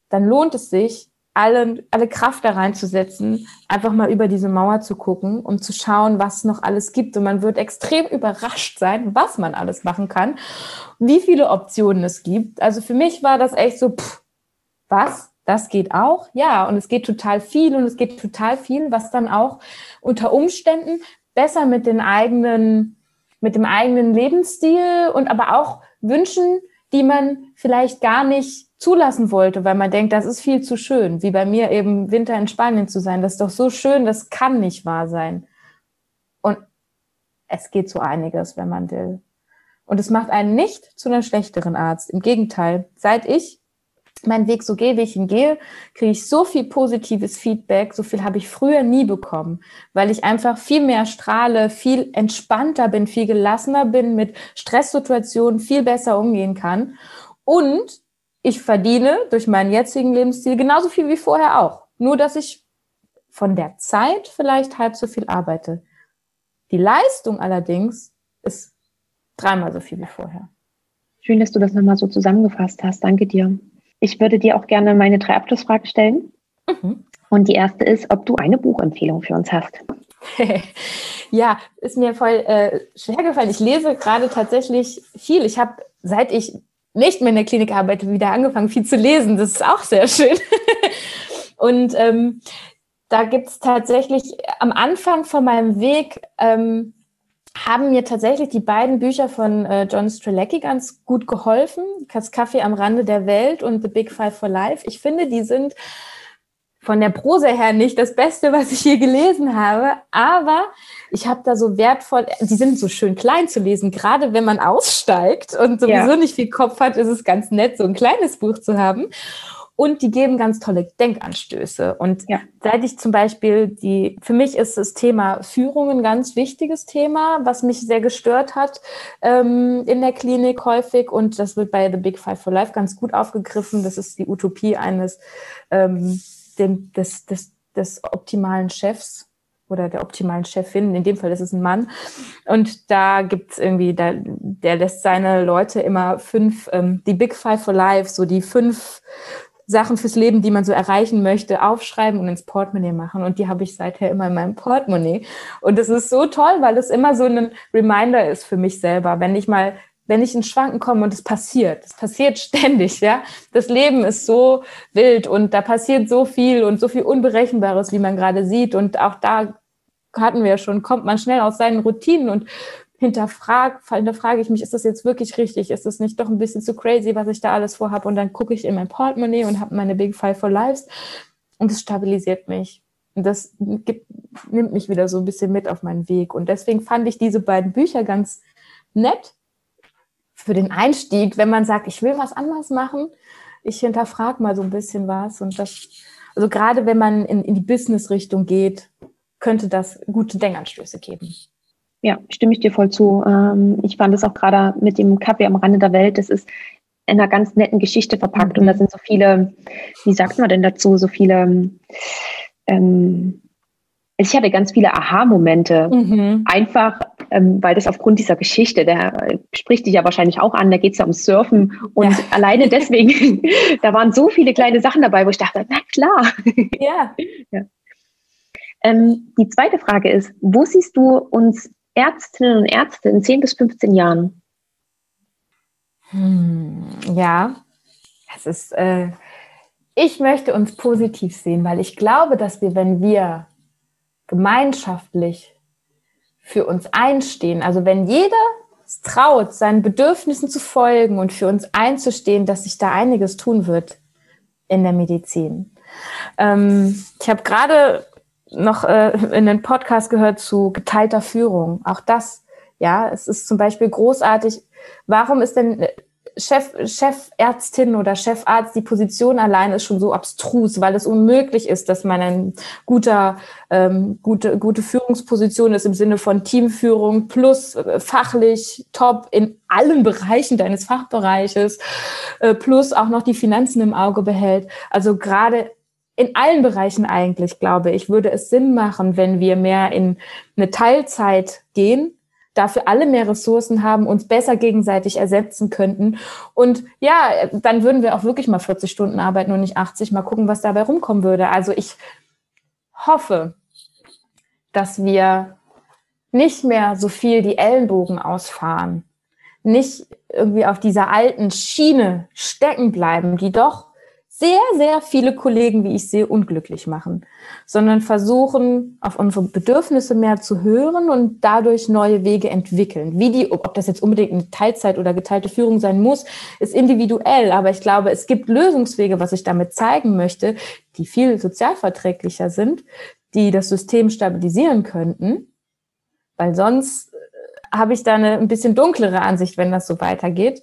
dann lohnt es sich, alle, alle Kraft da reinzusetzen, einfach mal über diese Mauer zu gucken, um zu schauen, was noch alles gibt. Und man wird extrem überrascht sein, was man alles machen kann, wie viele Optionen es gibt. Also für mich war das echt so, pff, was? Das geht auch? Ja, und es geht total viel und es geht total viel, was dann auch unter Umständen besser mit den eigenen, mit dem eigenen Lebensstil und aber auch Wünschen, die man vielleicht gar nicht zulassen wollte, weil man denkt, das ist viel zu schön, wie bei mir eben Winter in Spanien zu sein. Das ist doch so schön, das kann nicht wahr sein. Und es geht so einiges, wenn man will. Und es macht einen nicht zu einem schlechteren Arzt. Im Gegenteil, seit ich meinen Weg so gehe, wie ich ihn gehe, kriege ich so viel positives Feedback, so viel habe ich früher nie bekommen, weil ich einfach viel mehr strahle, viel entspannter bin, viel gelassener bin, mit Stresssituationen viel besser umgehen kann. Und ich verdiene durch meinen jetzigen Lebensstil genauso viel wie vorher auch. Nur, dass ich von der Zeit vielleicht halb so viel arbeite. Die Leistung allerdings ist dreimal so viel wie vorher. Schön, dass du das nochmal so zusammengefasst hast. Danke dir. Ich würde dir auch gerne meine drei Abschlussfragen stellen. Mhm. Und die erste ist, ob du eine Buchempfehlung für uns hast. ja, ist mir voll äh, schwer gefallen. Ich lese gerade tatsächlich viel. Ich habe, seit ich nicht mehr in der Klinik arbeite, wieder angefangen, viel zu lesen. Das ist auch sehr schön. Und ähm, da gibt's tatsächlich am Anfang von meinem Weg ähm, haben mir tatsächlich die beiden Bücher von äh, John Strelecki ganz gut geholfen. Das Kaffee am Rande der Welt und The Big Five for Life. Ich finde, die sind von der Prose her nicht das Beste, was ich je gelesen habe, aber ich habe da so wertvoll, die sind so schön klein zu lesen, gerade wenn man aussteigt und sowieso ja. nicht viel Kopf hat, ist es ganz nett, so ein kleines Buch zu haben. Und die geben ganz tolle Denkanstöße. Und ja. seit ich zum Beispiel die, für mich ist das Thema Führung ein ganz wichtiges Thema, was mich sehr gestört hat ähm, in der Klinik häufig. Und das wird bei The Big Five for Life ganz gut aufgegriffen. Das ist die Utopie eines ähm, dem, des, des, des optimalen Chefs oder der optimalen Chefin, in dem Fall ist es ein Mann. Und da gibt's irgendwie, da, der lässt seine Leute immer fünf, ähm, die Big Five for Life, so die fünf Sachen fürs Leben, die man so erreichen möchte, aufschreiben und ins Portemonnaie machen. Und die habe ich seither immer in meinem Portemonnaie. Und das ist so toll, weil es immer so ein Reminder ist für mich selber, wenn ich mal wenn ich in Schwanken komme und es passiert, es passiert ständig, ja. Das Leben ist so wild und da passiert so viel und so viel Unberechenbares, wie man gerade sieht. Und auch da hatten wir ja schon, kommt man schnell aus seinen Routinen und hinterfrag, hinterfrage ich mich, ist das jetzt wirklich richtig? Ist das nicht doch ein bisschen zu crazy, was ich da alles vorhabe? Und dann gucke ich in mein Portemonnaie und habe meine Big Five for Lives und es stabilisiert mich. Und das gibt, nimmt mich wieder so ein bisschen mit auf meinen Weg. Und deswegen fand ich diese beiden Bücher ganz nett für den Einstieg, wenn man sagt, ich will was anderes machen. Ich hinterfrage mal so ein bisschen was. Und das, also gerade wenn man in, in die Business-Richtung geht, könnte das gute Denkanstöße geben. Ja, stimme ich dir voll zu. Ähm, ich fand es auch gerade mit dem Kaffee am Rande der Welt, das ist in einer ganz netten Geschichte verpackt mhm. und da sind so viele, wie sagt man denn dazu, so viele, ähm, ich hatte ganz viele Aha-Momente. Mhm. Einfach, ähm, weil das aufgrund dieser Geschichte, der spricht dich ja wahrscheinlich auch an, da geht es ja um Surfen und ja. alleine deswegen, da waren so viele kleine Sachen dabei, wo ich dachte, na klar. Ja. ja. Ähm, die zweite Frage ist, wo siehst du uns Ärztinnen und Ärzte in 10 bis 15 Jahren? Hm, ja, es ist, äh, ich möchte uns positiv sehen, weil ich glaube, dass wir, wenn wir gemeinschaftlich für uns einstehen, also wenn jeder es traut, seinen Bedürfnissen zu folgen und für uns einzustehen, dass sich da einiges tun wird in der Medizin. Ähm, ich habe gerade noch äh, in den Podcast gehört zu geteilter Führung. Auch das, ja, es ist zum Beispiel großartig. Warum ist denn Chef, Chefärztin oder Chefarzt, die Position allein ist schon so abstrus, weil es unmöglich ist, dass man ein guter, ähm, gute, gute Führungsposition ist im Sinne von Teamführung plus äh, fachlich top in allen Bereichen deines Fachbereiches, äh, plus auch noch die Finanzen im Auge behält. Also gerade in allen Bereichen eigentlich, glaube ich, würde es Sinn machen, wenn wir mehr in eine Teilzeit gehen, dafür alle mehr Ressourcen haben, uns besser gegenseitig ersetzen könnten. Und ja, dann würden wir auch wirklich mal 40 Stunden arbeiten und nicht 80, mal gucken, was dabei rumkommen würde. Also ich hoffe, dass wir nicht mehr so viel die Ellenbogen ausfahren, nicht irgendwie auf dieser alten Schiene stecken bleiben, die doch sehr, sehr viele Kollegen, wie ich sehe, unglücklich machen, sondern versuchen, auf unsere Bedürfnisse mehr zu hören und dadurch neue Wege entwickeln. Wie die, ob das jetzt unbedingt eine Teilzeit oder geteilte Führung sein muss, ist individuell. Aber ich glaube, es gibt Lösungswege, was ich damit zeigen möchte, die viel sozialverträglicher sind, die das System stabilisieren könnten, weil sonst äh, habe ich da eine ein bisschen dunklere Ansicht, wenn das so weitergeht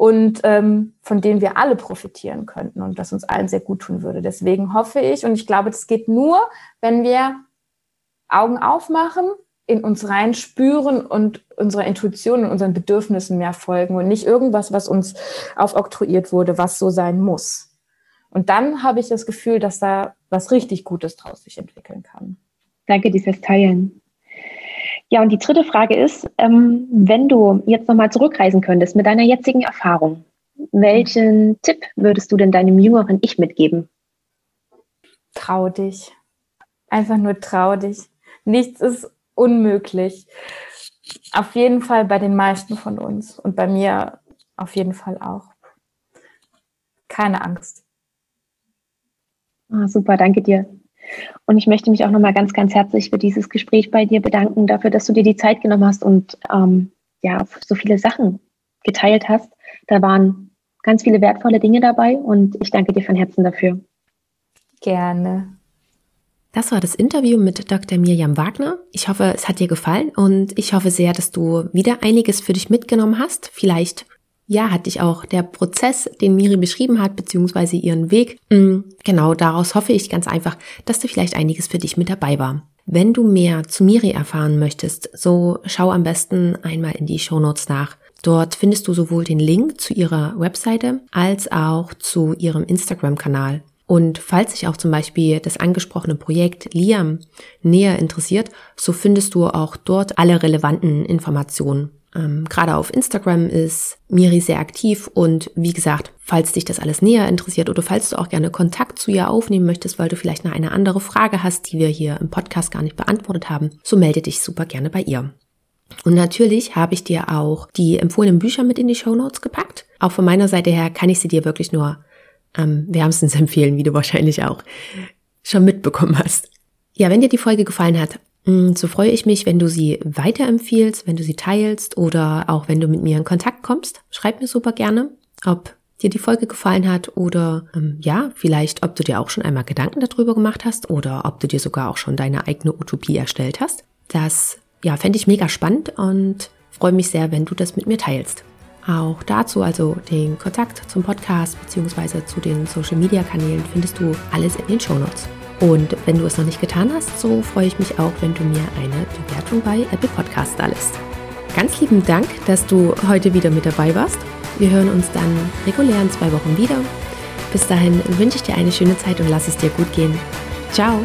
und ähm, von denen wir alle profitieren könnten und das uns allen sehr gut tun würde. Deswegen hoffe ich, und ich glaube, das geht nur, wenn wir Augen aufmachen, in uns rein spüren und unserer Intuition und unseren Bedürfnissen mehr folgen und nicht irgendwas, was uns aufoktroyiert wurde, was so sein muss. Und dann habe ich das Gefühl, dass da was richtig Gutes draus sich entwickeln kann. Danke dieses Teilen. Ja, und die dritte Frage ist, ähm, wenn du jetzt nochmal zurückreisen könntest mit deiner jetzigen Erfahrung, welchen Tipp würdest du denn deinem jüngeren Ich mitgeben? Trau dich. Einfach nur trau dich. Nichts ist unmöglich. Auf jeden Fall bei den meisten von uns und bei mir auf jeden Fall auch. Keine Angst. Ah, super, danke dir. Und ich möchte mich auch nochmal ganz, ganz herzlich für dieses Gespräch bei dir bedanken, dafür, dass du dir die Zeit genommen hast und ähm, ja, so viele Sachen geteilt hast. Da waren ganz viele wertvolle Dinge dabei und ich danke dir von Herzen dafür. Gerne. Das war das Interview mit Dr. Mirjam Wagner. Ich hoffe, es hat dir gefallen und ich hoffe sehr, dass du wieder einiges für dich mitgenommen hast. Vielleicht ja, hat dich auch der Prozess, den Miri beschrieben hat, beziehungsweise ihren Weg. Mm, genau, daraus hoffe ich ganz einfach, dass da vielleicht einiges für dich mit dabei war. Wenn du mehr zu Miri erfahren möchtest, so schau am besten einmal in die Shownotes nach. Dort findest du sowohl den Link zu ihrer Webseite als auch zu ihrem Instagram-Kanal. Und falls sich auch zum Beispiel das angesprochene Projekt Liam näher interessiert, so findest du auch dort alle relevanten Informationen. Ähm, Gerade auf Instagram ist Miri sehr aktiv und wie gesagt, falls dich das alles näher interessiert oder falls du auch gerne Kontakt zu ihr aufnehmen möchtest, weil du vielleicht noch eine andere Frage hast, die wir hier im Podcast gar nicht beantwortet haben, so melde dich super gerne bei ihr. Und natürlich habe ich dir auch die empfohlenen Bücher mit in die Show Notes gepackt. Auch von meiner Seite her kann ich sie dir wirklich nur ähm, wärmstens empfehlen, wie du wahrscheinlich auch schon mitbekommen hast. Ja, wenn dir die Folge gefallen hat, so freue ich mich, wenn du sie weiterempfiehlst, wenn du sie teilst oder auch wenn du mit mir in Kontakt kommst. Schreib mir super gerne, ob dir die Folge gefallen hat oder ähm, ja, vielleicht, ob du dir auch schon einmal Gedanken darüber gemacht hast oder ob du dir sogar auch schon deine eigene Utopie erstellt hast. Das ja, fände ich mega spannend und freue mich sehr, wenn du das mit mir teilst. Auch dazu, also den Kontakt zum Podcast bzw. zu den Social Media Kanälen, findest du alles in den Show Notes. Und wenn du es noch nicht getan hast, so freue ich mich auch, wenn du mir eine Bewertung bei Apple Podcast da lässt. Ganz lieben Dank, dass du heute wieder mit dabei warst. Wir hören uns dann regulär in zwei Wochen wieder. Bis dahin wünsche ich dir eine schöne Zeit und lass es dir gut gehen. Ciao!